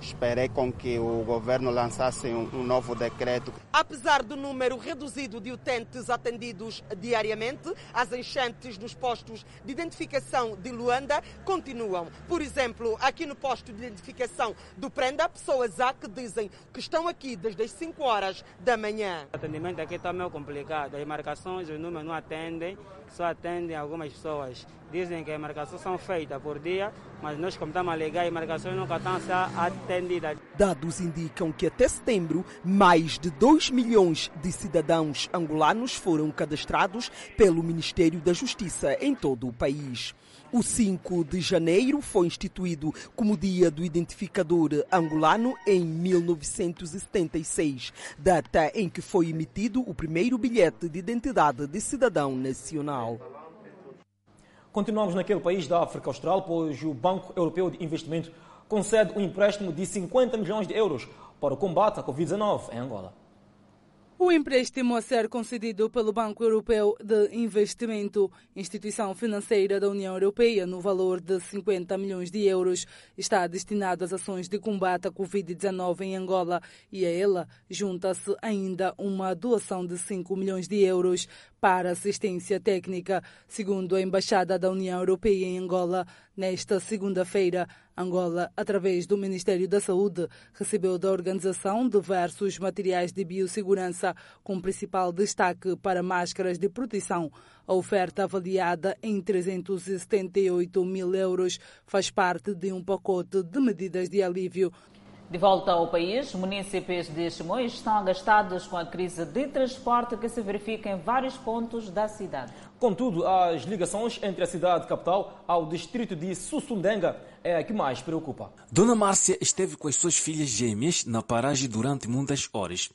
Esperei com que o governo lançasse um, um, novo decreto. Apesar do número reduzido de utentes atendidos diariamente, as enchentes nos postos de identificação de Luanda continuam. Por exemplo, aqui no posto de identificação do Prenda, pessoas há que dizem que estão aqui desde as 5 horas da manhã. O atendimento aqui está meio complicado. As marcações, os números não atendem, só atendem algumas pessoas. Dizem que as marcações são feitas por dia, mas nós, como estamos a as marcações nunca estão a ser atendidas. Dados indicam que até setembro, mais de 2 milhões de cidadãos angolanos foram cadastrados pelo Ministério da Justiça em todo o país. O 5 de janeiro foi instituído como Dia do Identificador Angolano em 1976, data em que foi emitido o primeiro bilhete de identidade de cidadão nacional. Continuamos naquele país da África Austral, pois o Banco Europeu de Investimento concede um empréstimo de 50 milhões de euros para o combate à Covid-19 em Angola. O empréstimo a ser concedido pelo Banco Europeu de Investimento, instituição financeira da União Europeia, no valor de 50 milhões de euros, está destinado às ações de combate à Covid-19 em Angola. E a ela junta-se ainda uma doação de 5 milhões de euros para assistência técnica, segundo a Embaixada da União Europeia em Angola. Nesta segunda-feira, Angola, através do Ministério da Saúde, recebeu da organização diversos materiais de biossegurança, com principal destaque para máscaras de proteção. A oferta, avaliada em 378 mil euros, faz parte de um pacote de medidas de alívio de volta ao país, munícipes de Chimoio estão agastados com a crise de transporte que se verifica em vários pontos da cidade. Contudo, as ligações entre a cidade capital ao distrito de Sussundenga é a que mais preocupa. Dona Márcia esteve com as suas filhas gêmeas na paragem durante muitas horas.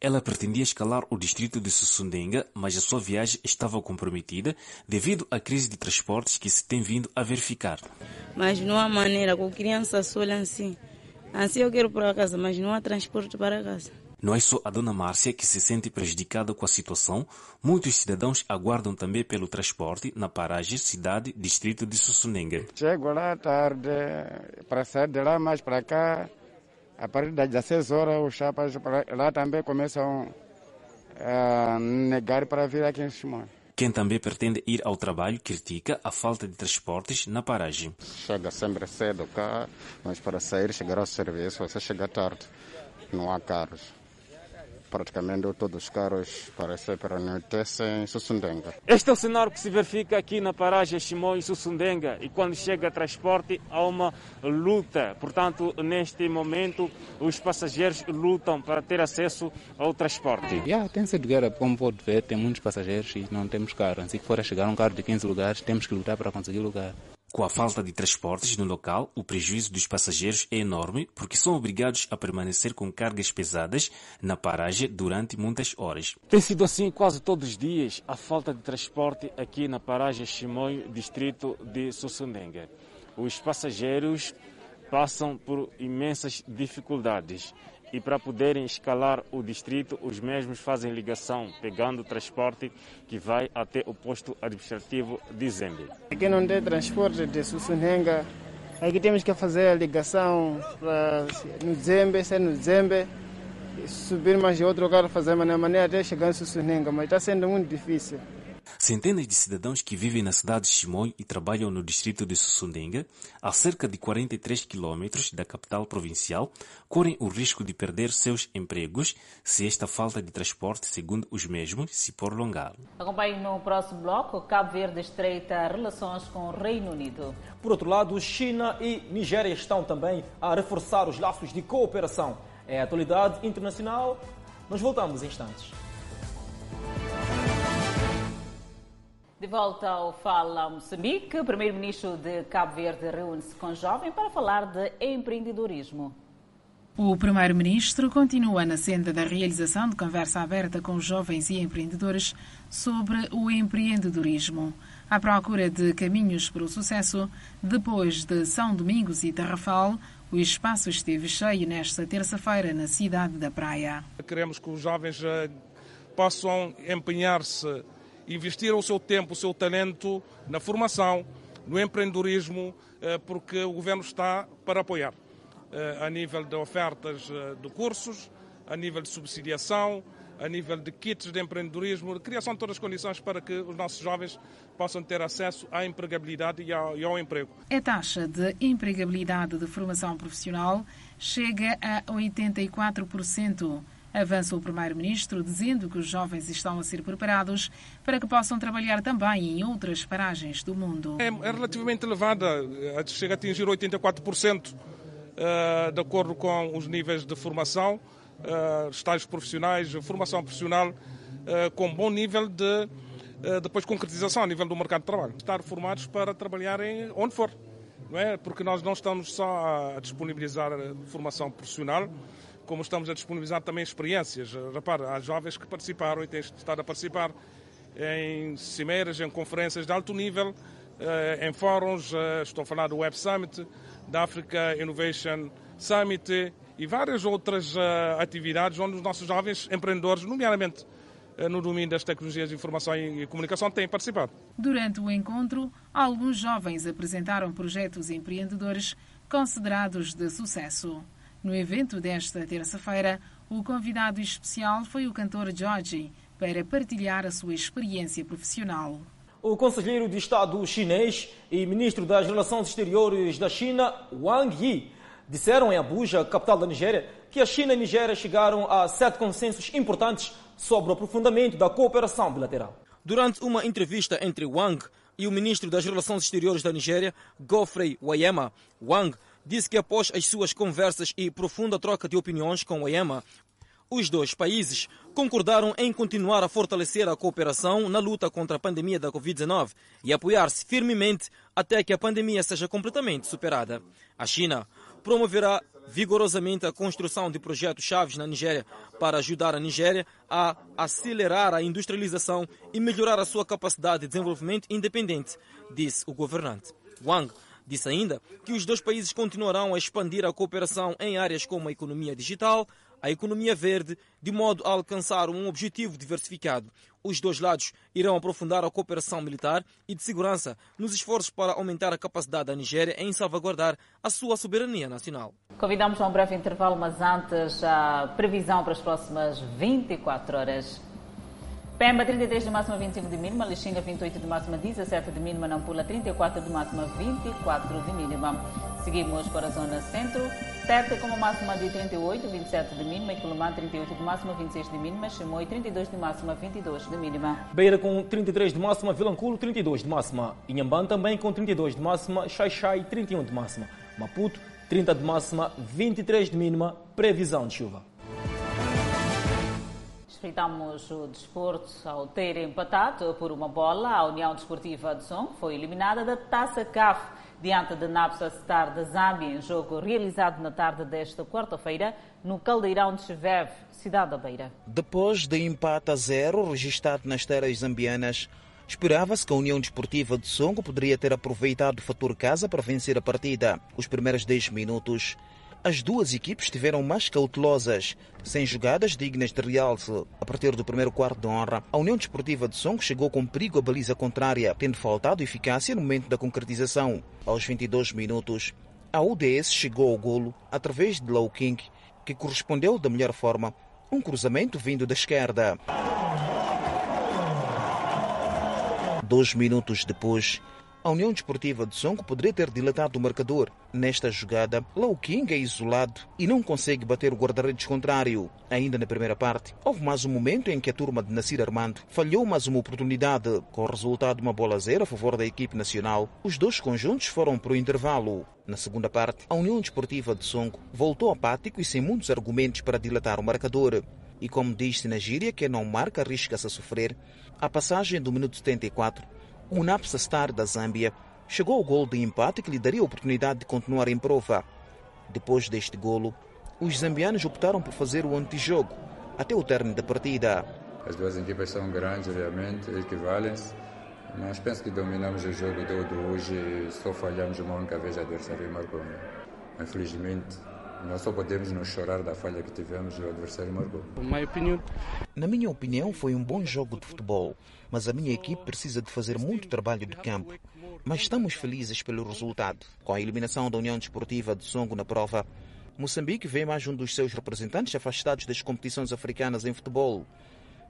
Ela pretendia escalar o distrito de Sussundenga, mas a sua viagem estava comprometida devido à crise de transportes que se tem vindo a verificar. Mas não há maneira, com criança só assim. Assim eu quero para casa, mas não há transporte para casa. Não é só a dona Márcia que se sente prejudicada com a situação. Muitos cidadãos aguardam também pelo transporte na paragem cidade distrito de Sussunenga. Chego lá tarde para sair de lá mais para cá. A partir das 16 horas os chapas lá também começam a negar para vir aqui em Simão. Quem também pretende ir ao trabalho critica a falta de transportes na paragem. Chega sempre cedo cá, mas para sair, chegar ao serviço, você chega tarde. Não há carros. Praticamente todos os carros parecem para anoitecem em Sussundenga. Este é o cenário que se verifica aqui na paragem Chimó em Sussundenga e quando chega transporte há uma luta. Portanto, neste momento, os passageiros lutam para ter acesso ao transporte. Yeah, tem sido guerra, como pode ver, tem muitos passageiros e não temos carro. Se for a chegar um carro de 15 lugares, temos que lutar para conseguir lugar. Com a falta de transportes no local, o prejuízo dos passageiros é enorme porque são obrigados a permanecer com cargas pesadas na paragem durante muitas horas. Tem sido assim quase todos os dias a falta de transporte aqui na paragem Chimoio, distrito de Sussundenga. Os passageiros passam por imensas dificuldades. E para poderem escalar o distrito, os mesmos fazem ligação, pegando o transporte que vai até o posto administrativo de Zembe. Aqui não tem transporte de Sussunenga, aqui temos que fazer a ligação para no Zembe, ser no Zembe, subir mais de outro carro, fazer maneira até chegar em Sussunenga, mas está sendo muito difícil. Centenas de cidadãos que vivem na cidade de Chimoio e trabalham no distrito de Sussundenga, a cerca de 43 quilômetros da capital provincial, correm o risco de perder seus empregos se esta falta de transporte, segundo os mesmos, se prolongar. Acompanhe no próximo bloco. Cabo Verde estreita relações com o Reino Unido. Por outro lado, China e Nigéria estão também a reforçar os laços de cooperação. É a atualidade internacional. Nós voltamos em instantes. De volta ao Fala Moçambique, o primeiro-ministro de Cabo Verde reúne-se com jovens para falar de empreendedorismo. O primeiro-ministro continua na senda da realização de conversa aberta com jovens e empreendedores sobre o empreendedorismo. À procura de caminhos para o sucesso, depois de São Domingos e Tarrafal, o espaço esteve cheio nesta terça-feira na cidade da Praia. Queremos que os jovens possam empenhar-se investir o seu tempo, o seu talento na formação, no empreendedorismo, porque o governo está para apoiar a nível de ofertas de cursos, a nível de subsidiação, a nível de kits de empreendedorismo, de criação de todas as condições para que os nossos jovens possam ter acesso à empregabilidade e ao, e ao emprego. A taxa de empregabilidade de formação profissional chega a 84%. Avança o Primeiro-Ministro dizendo que os jovens estão a ser preparados para que possam trabalhar também em outras paragens do mundo. É, é relativamente elevada, chega a atingir 84%, uh, de acordo com os níveis de formação, uh, estágios profissionais, formação profissional uh, com bom nível de depois concretização a nível do mercado de trabalho. Estar formados para trabalhar em onde for. Não é? Porque nós não estamos só a disponibilizar formação profissional, como estamos a disponibilizar também experiências. Repara, há jovens que participaram e têm estado a participar em cimeiras, em conferências de alto nível, em fóruns, estou a falar do Web Summit, da Africa Innovation Summit e várias outras atividades onde os nossos jovens empreendedores, nomeadamente no domínio das tecnologias de informação e comunicação, têm participado. Durante o encontro, alguns jovens apresentaram projetos empreendedores considerados de sucesso. No evento desta terça-feira, o convidado especial foi o cantor Georgie para partilhar a sua experiência profissional. O conselheiro de Estado chinês e ministro das Relações Exteriores da China, Wang Yi, disseram em Abuja, capital da Nigéria, que a China e a Nigéria chegaram a sete consensos importantes sobre o aprofundamento da cooperação bilateral. Durante uma entrevista entre Wang e o ministro das Relações Exteriores da Nigéria, Geoffrey Wayema, Wang disse que após as suas conversas e profunda troca de opiniões com Wayema, os dois países concordaram em continuar a fortalecer a cooperação na luta contra a pandemia da Covid-19 e apoiar-se firmemente até que a pandemia seja completamente superada. A China promoverá vigorosamente a construção de projetos chaves na Nigéria para ajudar a Nigéria a acelerar a industrialização e melhorar a sua capacidade de desenvolvimento independente, disse o governante. Wang disse ainda que os dois países continuarão a expandir a cooperação em áreas como a economia digital, a economia verde, de modo a alcançar um objetivo diversificado. Os dois lados irão aprofundar a cooperação militar e de segurança nos esforços para aumentar a capacidade da Nigéria em salvaguardar a sua soberania nacional. Convidamos a um breve intervalo, mas antes a previsão para as próximas 24 horas. Pemba 33 de máxima, 25 de mínima. Lixinga 28 de máxima, 17 de mínima. Nampula 34 de máxima, 24 de mínima. Seguimos para a zona centro. Tete com uma máxima de 38, 27 de mínima. Iculumã 38 de máxima, 26 de mínima. Chimoio 32 de máxima, 22 de mínima. Beira com 33 de máxima. Vilanculo 32 de máxima. Inhambane também com 32 de máxima. Xai-Xai 31 de máxima. Maputo 30 de máxima, 23 de mínima. Previsão de chuva. Respeitamos o desporto ao ter empatado por uma bola. A União Desportiva de Som foi eliminada da Taça CAF diante de Napsa Star da Zâmbia em jogo realizado na tarde desta quarta-feira no Caldeirão de Cheveve, cidade da Beira. Depois de empate a zero registrado nas terras zambianas, esperava-se que a União Desportiva de Songo poderia ter aproveitado o fator casa para vencer a partida. Os primeiros 10 minutos as duas equipes tiveram mais cautelosas, sem jogadas dignas de realce. A partir do primeiro quarto de honra, a União Desportiva de Songo chegou com perigo à baliza contrária, tendo faltado eficácia no momento da concretização. Aos 22 minutos, a UDS chegou ao golo através de Low King, que correspondeu da melhor forma um cruzamento vindo da esquerda. Dois minutos depois, a União Desportiva de Songo poderia ter dilatado o marcador. Nesta jogada, Low King é isolado e não consegue bater o guarda-redes contrário. Ainda na primeira parte, houve mais um momento em que a turma de Nasir Armando falhou mais uma oportunidade. Com o resultado de uma bola a zero a favor da equipe nacional, os dois conjuntos foram para o intervalo. Na segunda parte, a União Desportiva de Songo voltou apático e sem muitos argumentos para dilatar o marcador. E como diz-se na gíria, quem não marca arrisca-se a sofrer, a passagem do minuto 74 o Napsa Star da Zâmbia chegou ao gol de empate que lhe daria a oportunidade de continuar em prova. Depois deste golo, os zambianos optaram por fazer o antijogo até o término da partida. As duas equipas são grandes, obviamente, equivalem-se, mas penso que dominamos o jogo todo hoje e só falhamos uma única vez a adversário marcou. Infelizmente, nós só podemos nos chorar da falha que tivemos e o adversário marcou. Na minha opinião, foi um bom jogo de futebol, mas a minha equipe precisa de fazer muito trabalho de campo. Mas estamos felizes pelo resultado. Com a eliminação da União Desportiva de Songo na prova, Moçambique vê mais um dos seus representantes afastados das competições africanas em futebol.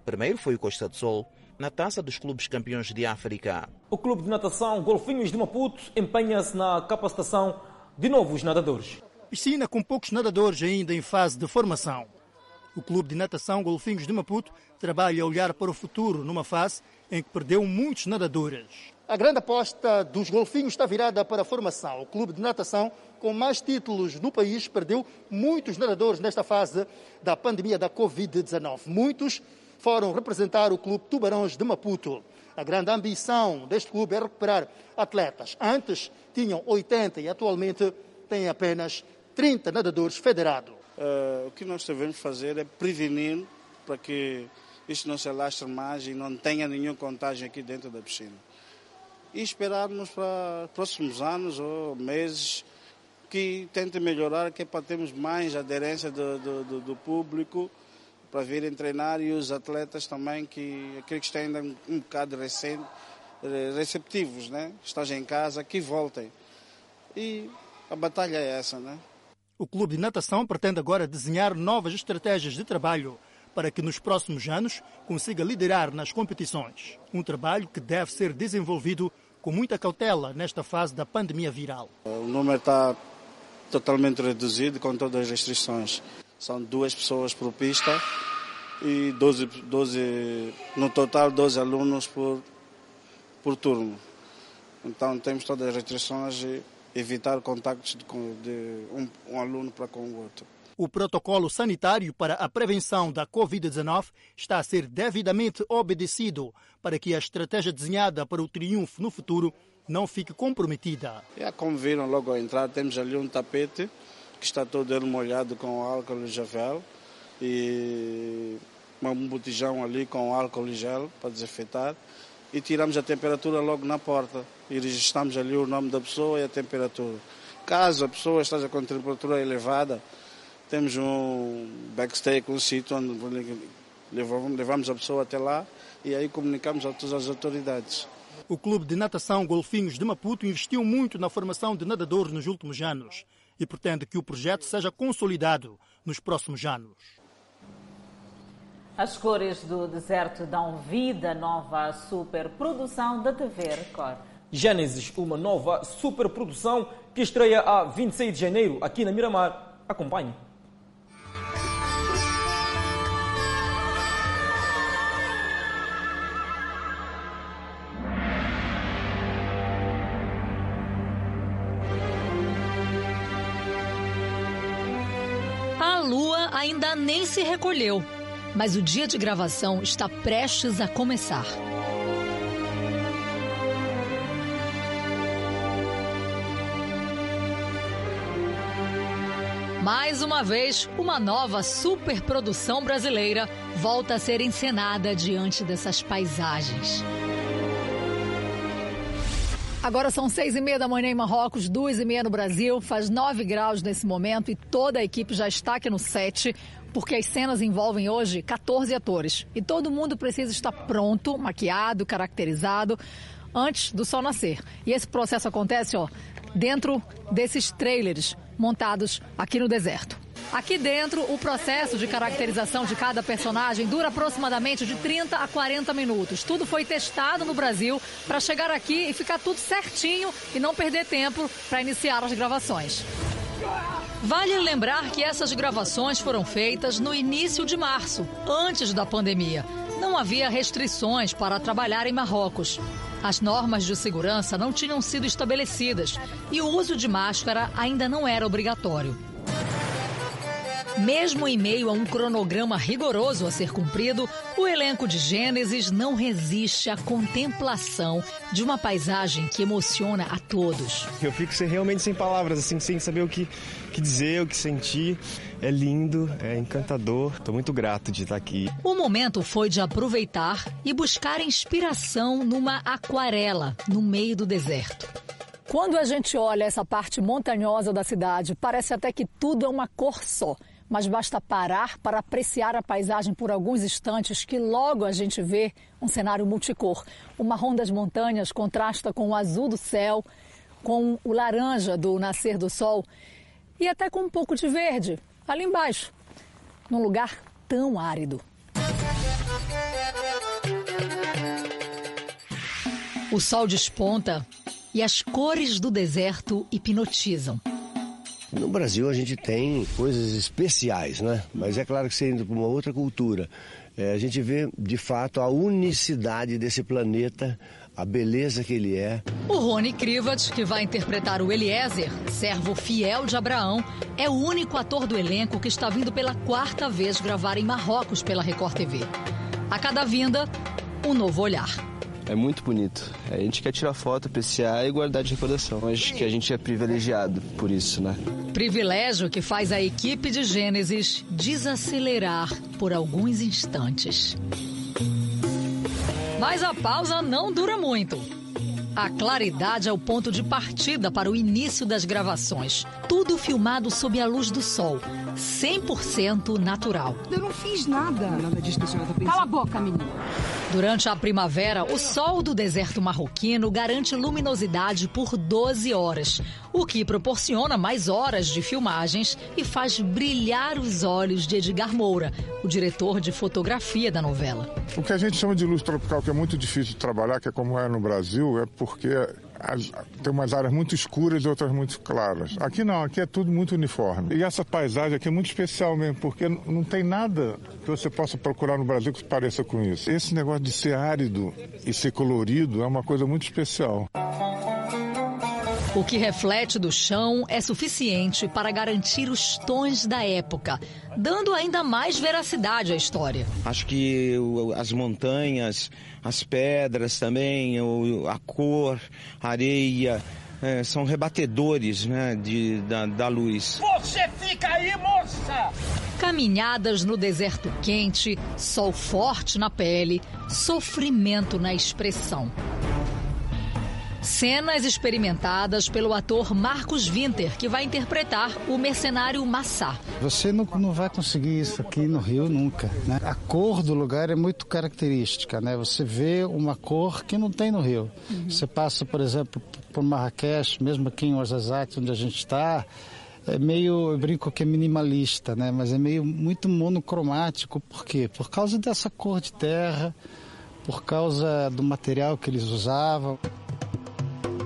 Primeiro foi o Costa do Sol, na taça dos clubes campeões de África. O clube de natação Golfinhos de Maputo empenha-se na capacitação de novos nadadores. Piscina com poucos nadadores ainda em fase de formação. O Clube de Natação Golfinhos de Maputo trabalha a olhar para o futuro numa fase em que perdeu muitos nadadores. A grande aposta dos golfinhos está virada para a formação. O clube de natação, com mais títulos no país, perdeu muitos nadadores nesta fase da pandemia da Covid-19. Muitos foram representar o clube Tubarões de Maputo. A grande ambição deste clube é recuperar atletas. Antes tinham 80 e atualmente têm apenas 30 nadadores federados. Uh, o que nós devemos fazer é prevenir para que isto não se alastre mais e não tenha nenhum contágio aqui dentro da piscina. E esperarmos para próximos anos ou meses que tente melhorar, que é para termos mais aderência do, do, do público para virem treinar e os atletas também, que aqueles que estão ainda um, bocado recente, receptivos, né? estão em casa, que voltem. E a batalha é essa, né? O Clube de Natação pretende agora desenhar novas estratégias de trabalho para que nos próximos anos consiga liderar nas competições. Um trabalho que deve ser desenvolvido com muita cautela nesta fase da pandemia viral. O número está totalmente reduzido com todas as restrições. São duas pessoas por pista e 12, 12 no total 12 alunos por, por turno. Então temos todas as restrições e evitar contactos de, de um, um aluno para com o outro. O protocolo sanitário para a prevenção da Covid-19 está a ser devidamente obedecido para que a estratégia desenhada para o triunfo no futuro não fique comprometida. É, como viram logo ao entrar, temos ali um tapete que está todo ele molhado com álcool e gel e um botijão ali com álcool e gel para desinfetar e tiramos a temperatura logo na porta e registramos ali o nome da pessoa e a temperatura. Caso a pessoa esteja com temperatura elevada, temos um backstage, um sítio onde levamos a pessoa até lá e aí comunicamos a todas as autoridades. O Clube de Natação Golfinhos de Maputo investiu muito na formação de nadadores nos últimos anos e pretende que o projeto seja consolidado nos próximos anos. As cores do deserto dão vida à nova superprodução da TV Record. Gênesis, uma nova superprodução que estreia a 26 de janeiro aqui na Miramar. Acompanhe. A lua ainda nem se recolheu mas o dia de gravação está prestes a começar. Mais uma vez, uma nova superprodução brasileira volta a ser encenada diante dessas paisagens. Agora são seis e meia da manhã em Marrocos, duas e meia no Brasil, faz nove graus nesse momento e toda a equipe já está aqui no set, porque as cenas envolvem hoje 14 atores e todo mundo precisa estar pronto, maquiado, caracterizado antes do sol nascer. E esse processo acontece, ó, dentro desses trailers montados aqui no deserto. Aqui dentro, o processo de caracterização de cada personagem dura aproximadamente de 30 a 40 minutos. Tudo foi testado no Brasil para chegar aqui e ficar tudo certinho e não perder tempo para iniciar as gravações. Vale lembrar que essas gravações foram feitas no início de março, antes da pandemia. Não havia restrições para trabalhar em Marrocos. As normas de segurança não tinham sido estabelecidas e o uso de máscara ainda não era obrigatório. Mesmo em meio a um cronograma rigoroso a ser cumprido, o elenco de Gênesis não resiste à contemplação de uma paisagem que emociona a todos. Eu fico realmente sem palavras, assim, sem saber o que, que dizer, o que sentir. É lindo, é encantador. Estou muito grato de estar aqui. O momento foi de aproveitar e buscar inspiração numa aquarela no meio do deserto. Quando a gente olha essa parte montanhosa da cidade, parece até que tudo é uma cor só mas basta parar para apreciar a paisagem por alguns instantes que logo a gente vê um cenário multicor. O marrom das montanhas contrasta com o azul do céu, com o laranja do nascer do sol e até com um pouco de verde ali embaixo, num lugar tão árido. O sol desponta e as cores do deserto hipnotizam. No Brasil a gente tem coisas especiais, né? Mas é claro que você indo para uma outra cultura, é, a gente vê de fato a unicidade desse planeta, a beleza que ele é. O Rony Krivat, que vai interpretar o Eliezer, servo fiel de Abraão, é o único ator do elenco que está vindo pela quarta vez gravar em Marrocos pela Record TV. A cada vinda, um novo olhar. É muito bonito. A gente quer tirar foto, apreciar e guardar de recordação. Acho que a gente é privilegiado por isso, né? Privilégio que faz a equipe de Gênesis desacelerar por alguns instantes. Mas a pausa não dura muito. A claridade é o ponto de partida para o início das gravações. Tudo filmado sob a luz do sol. 100% natural. Eu não fiz nada. Nada disso que a senhora tá pensando. Cala a boca, menina. Durante a primavera, o sol do deserto marroquino garante luminosidade por 12 horas, o que proporciona mais horas de filmagens e faz brilhar os olhos de Edgar Moura, o diretor de fotografia da novela. O que a gente chama de luz tropical, que é muito difícil de trabalhar, que é como é no Brasil, é porque as, tem umas áreas muito escuras e outras muito claras. Aqui não, aqui é tudo muito uniforme. E essa paisagem aqui é muito especial mesmo, porque não tem nada que você possa procurar no Brasil que pareça com isso. Esse negócio de ser árido e ser colorido é uma coisa muito especial. O que reflete do chão é suficiente para garantir os tons da época, dando ainda mais veracidade à história. Acho que as montanhas, as pedras também, a cor, a areia, é, são rebatedores né, de, da, da luz. Você fica aí, moça! Caminhadas no deserto quente, sol forte na pele, sofrimento na expressão. Cenas experimentadas pelo ator Marcos Winter, que vai interpretar o mercenário Massá. Você não, não vai conseguir isso aqui no Rio nunca. Né? A cor do lugar é muito característica. Né? Você vê uma cor que não tem no Rio. Uhum. Você passa, por exemplo, por Marrakech, mesmo aqui em Ouarzazate, onde a gente está, é meio, eu brinco que é minimalista, né? Mas é meio muito monocromático. Por quê? Por causa dessa cor de terra, por causa do material que eles usavam.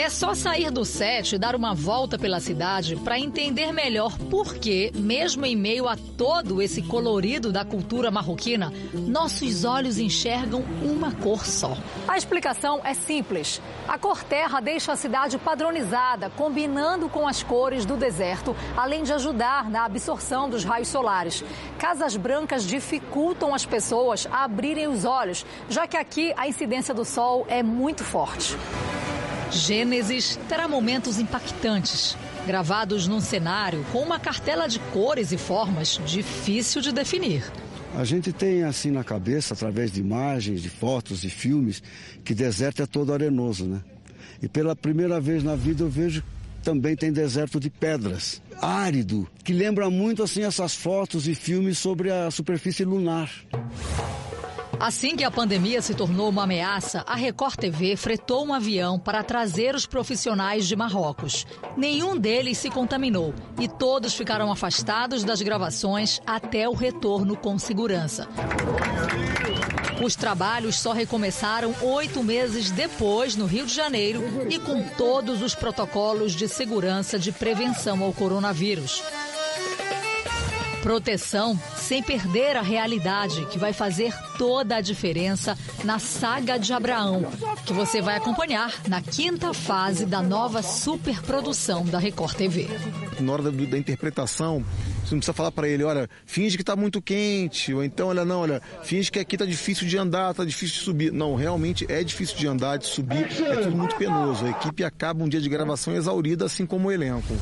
É só sair do set e dar uma volta pela cidade para entender melhor por que, mesmo em meio a todo esse colorido da cultura marroquina, nossos olhos enxergam uma cor só. A explicação é simples. A cor terra deixa a cidade padronizada, combinando com as cores do deserto, além de ajudar na absorção dos raios solares. Casas brancas dificultam as pessoas a abrirem os olhos, já que aqui a incidência do sol é muito forte. Gênesis terá momentos impactantes, gravados num cenário com uma cartela de cores e formas difícil de definir. A gente tem assim na cabeça, através de imagens, de fotos, de filmes, que deserto é todo arenoso, né? E pela primeira vez na vida eu vejo também tem deserto de pedras, árido, que lembra muito assim essas fotos e filmes sobre a superfície lunar. Assim que a pandemia se tornou uma ameaça, a Record TV fretou um avião para trazer os profissionais de Marrocos. Nenhum deles se contaminou e todos ficaram afastados das gravações até o retorno com segurança. Os trabalhos só recomeçaram oito meses depois, no Rio de Janeiro, e com todos os protocolos de segurança de prevenção ao coronavírus. Proteção sem perder a realidade, que vai fazer toda a diferença na saga de Abraão, que você vai acompanhar na quinta fase da nova superprodução da Record TV. Na hora da, da interpretação, você não precisa falar para ele, olha, finge que está muito quente, ou então, olha, não, olha, finge que aqui está difícil de andar, está difícil de subir. Não, realmente é difícil de andar, de subir, é tudo muito penoso. A equipe acaba um dia de gravação exaurida, assim como o elenco.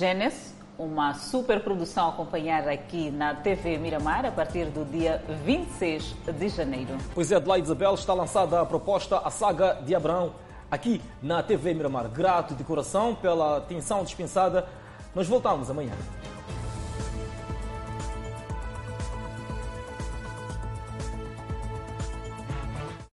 Gênesis, uma superprodução acompanhada aqui na TV Miramar a partir do dia 26 de janeiro. Pois é, Adelaide Isabel, está lançada a proposta A Saga de Abraão aqui na TV Miramar. Grato de coração pela atenção dispensada. Nós voltamos amanhã.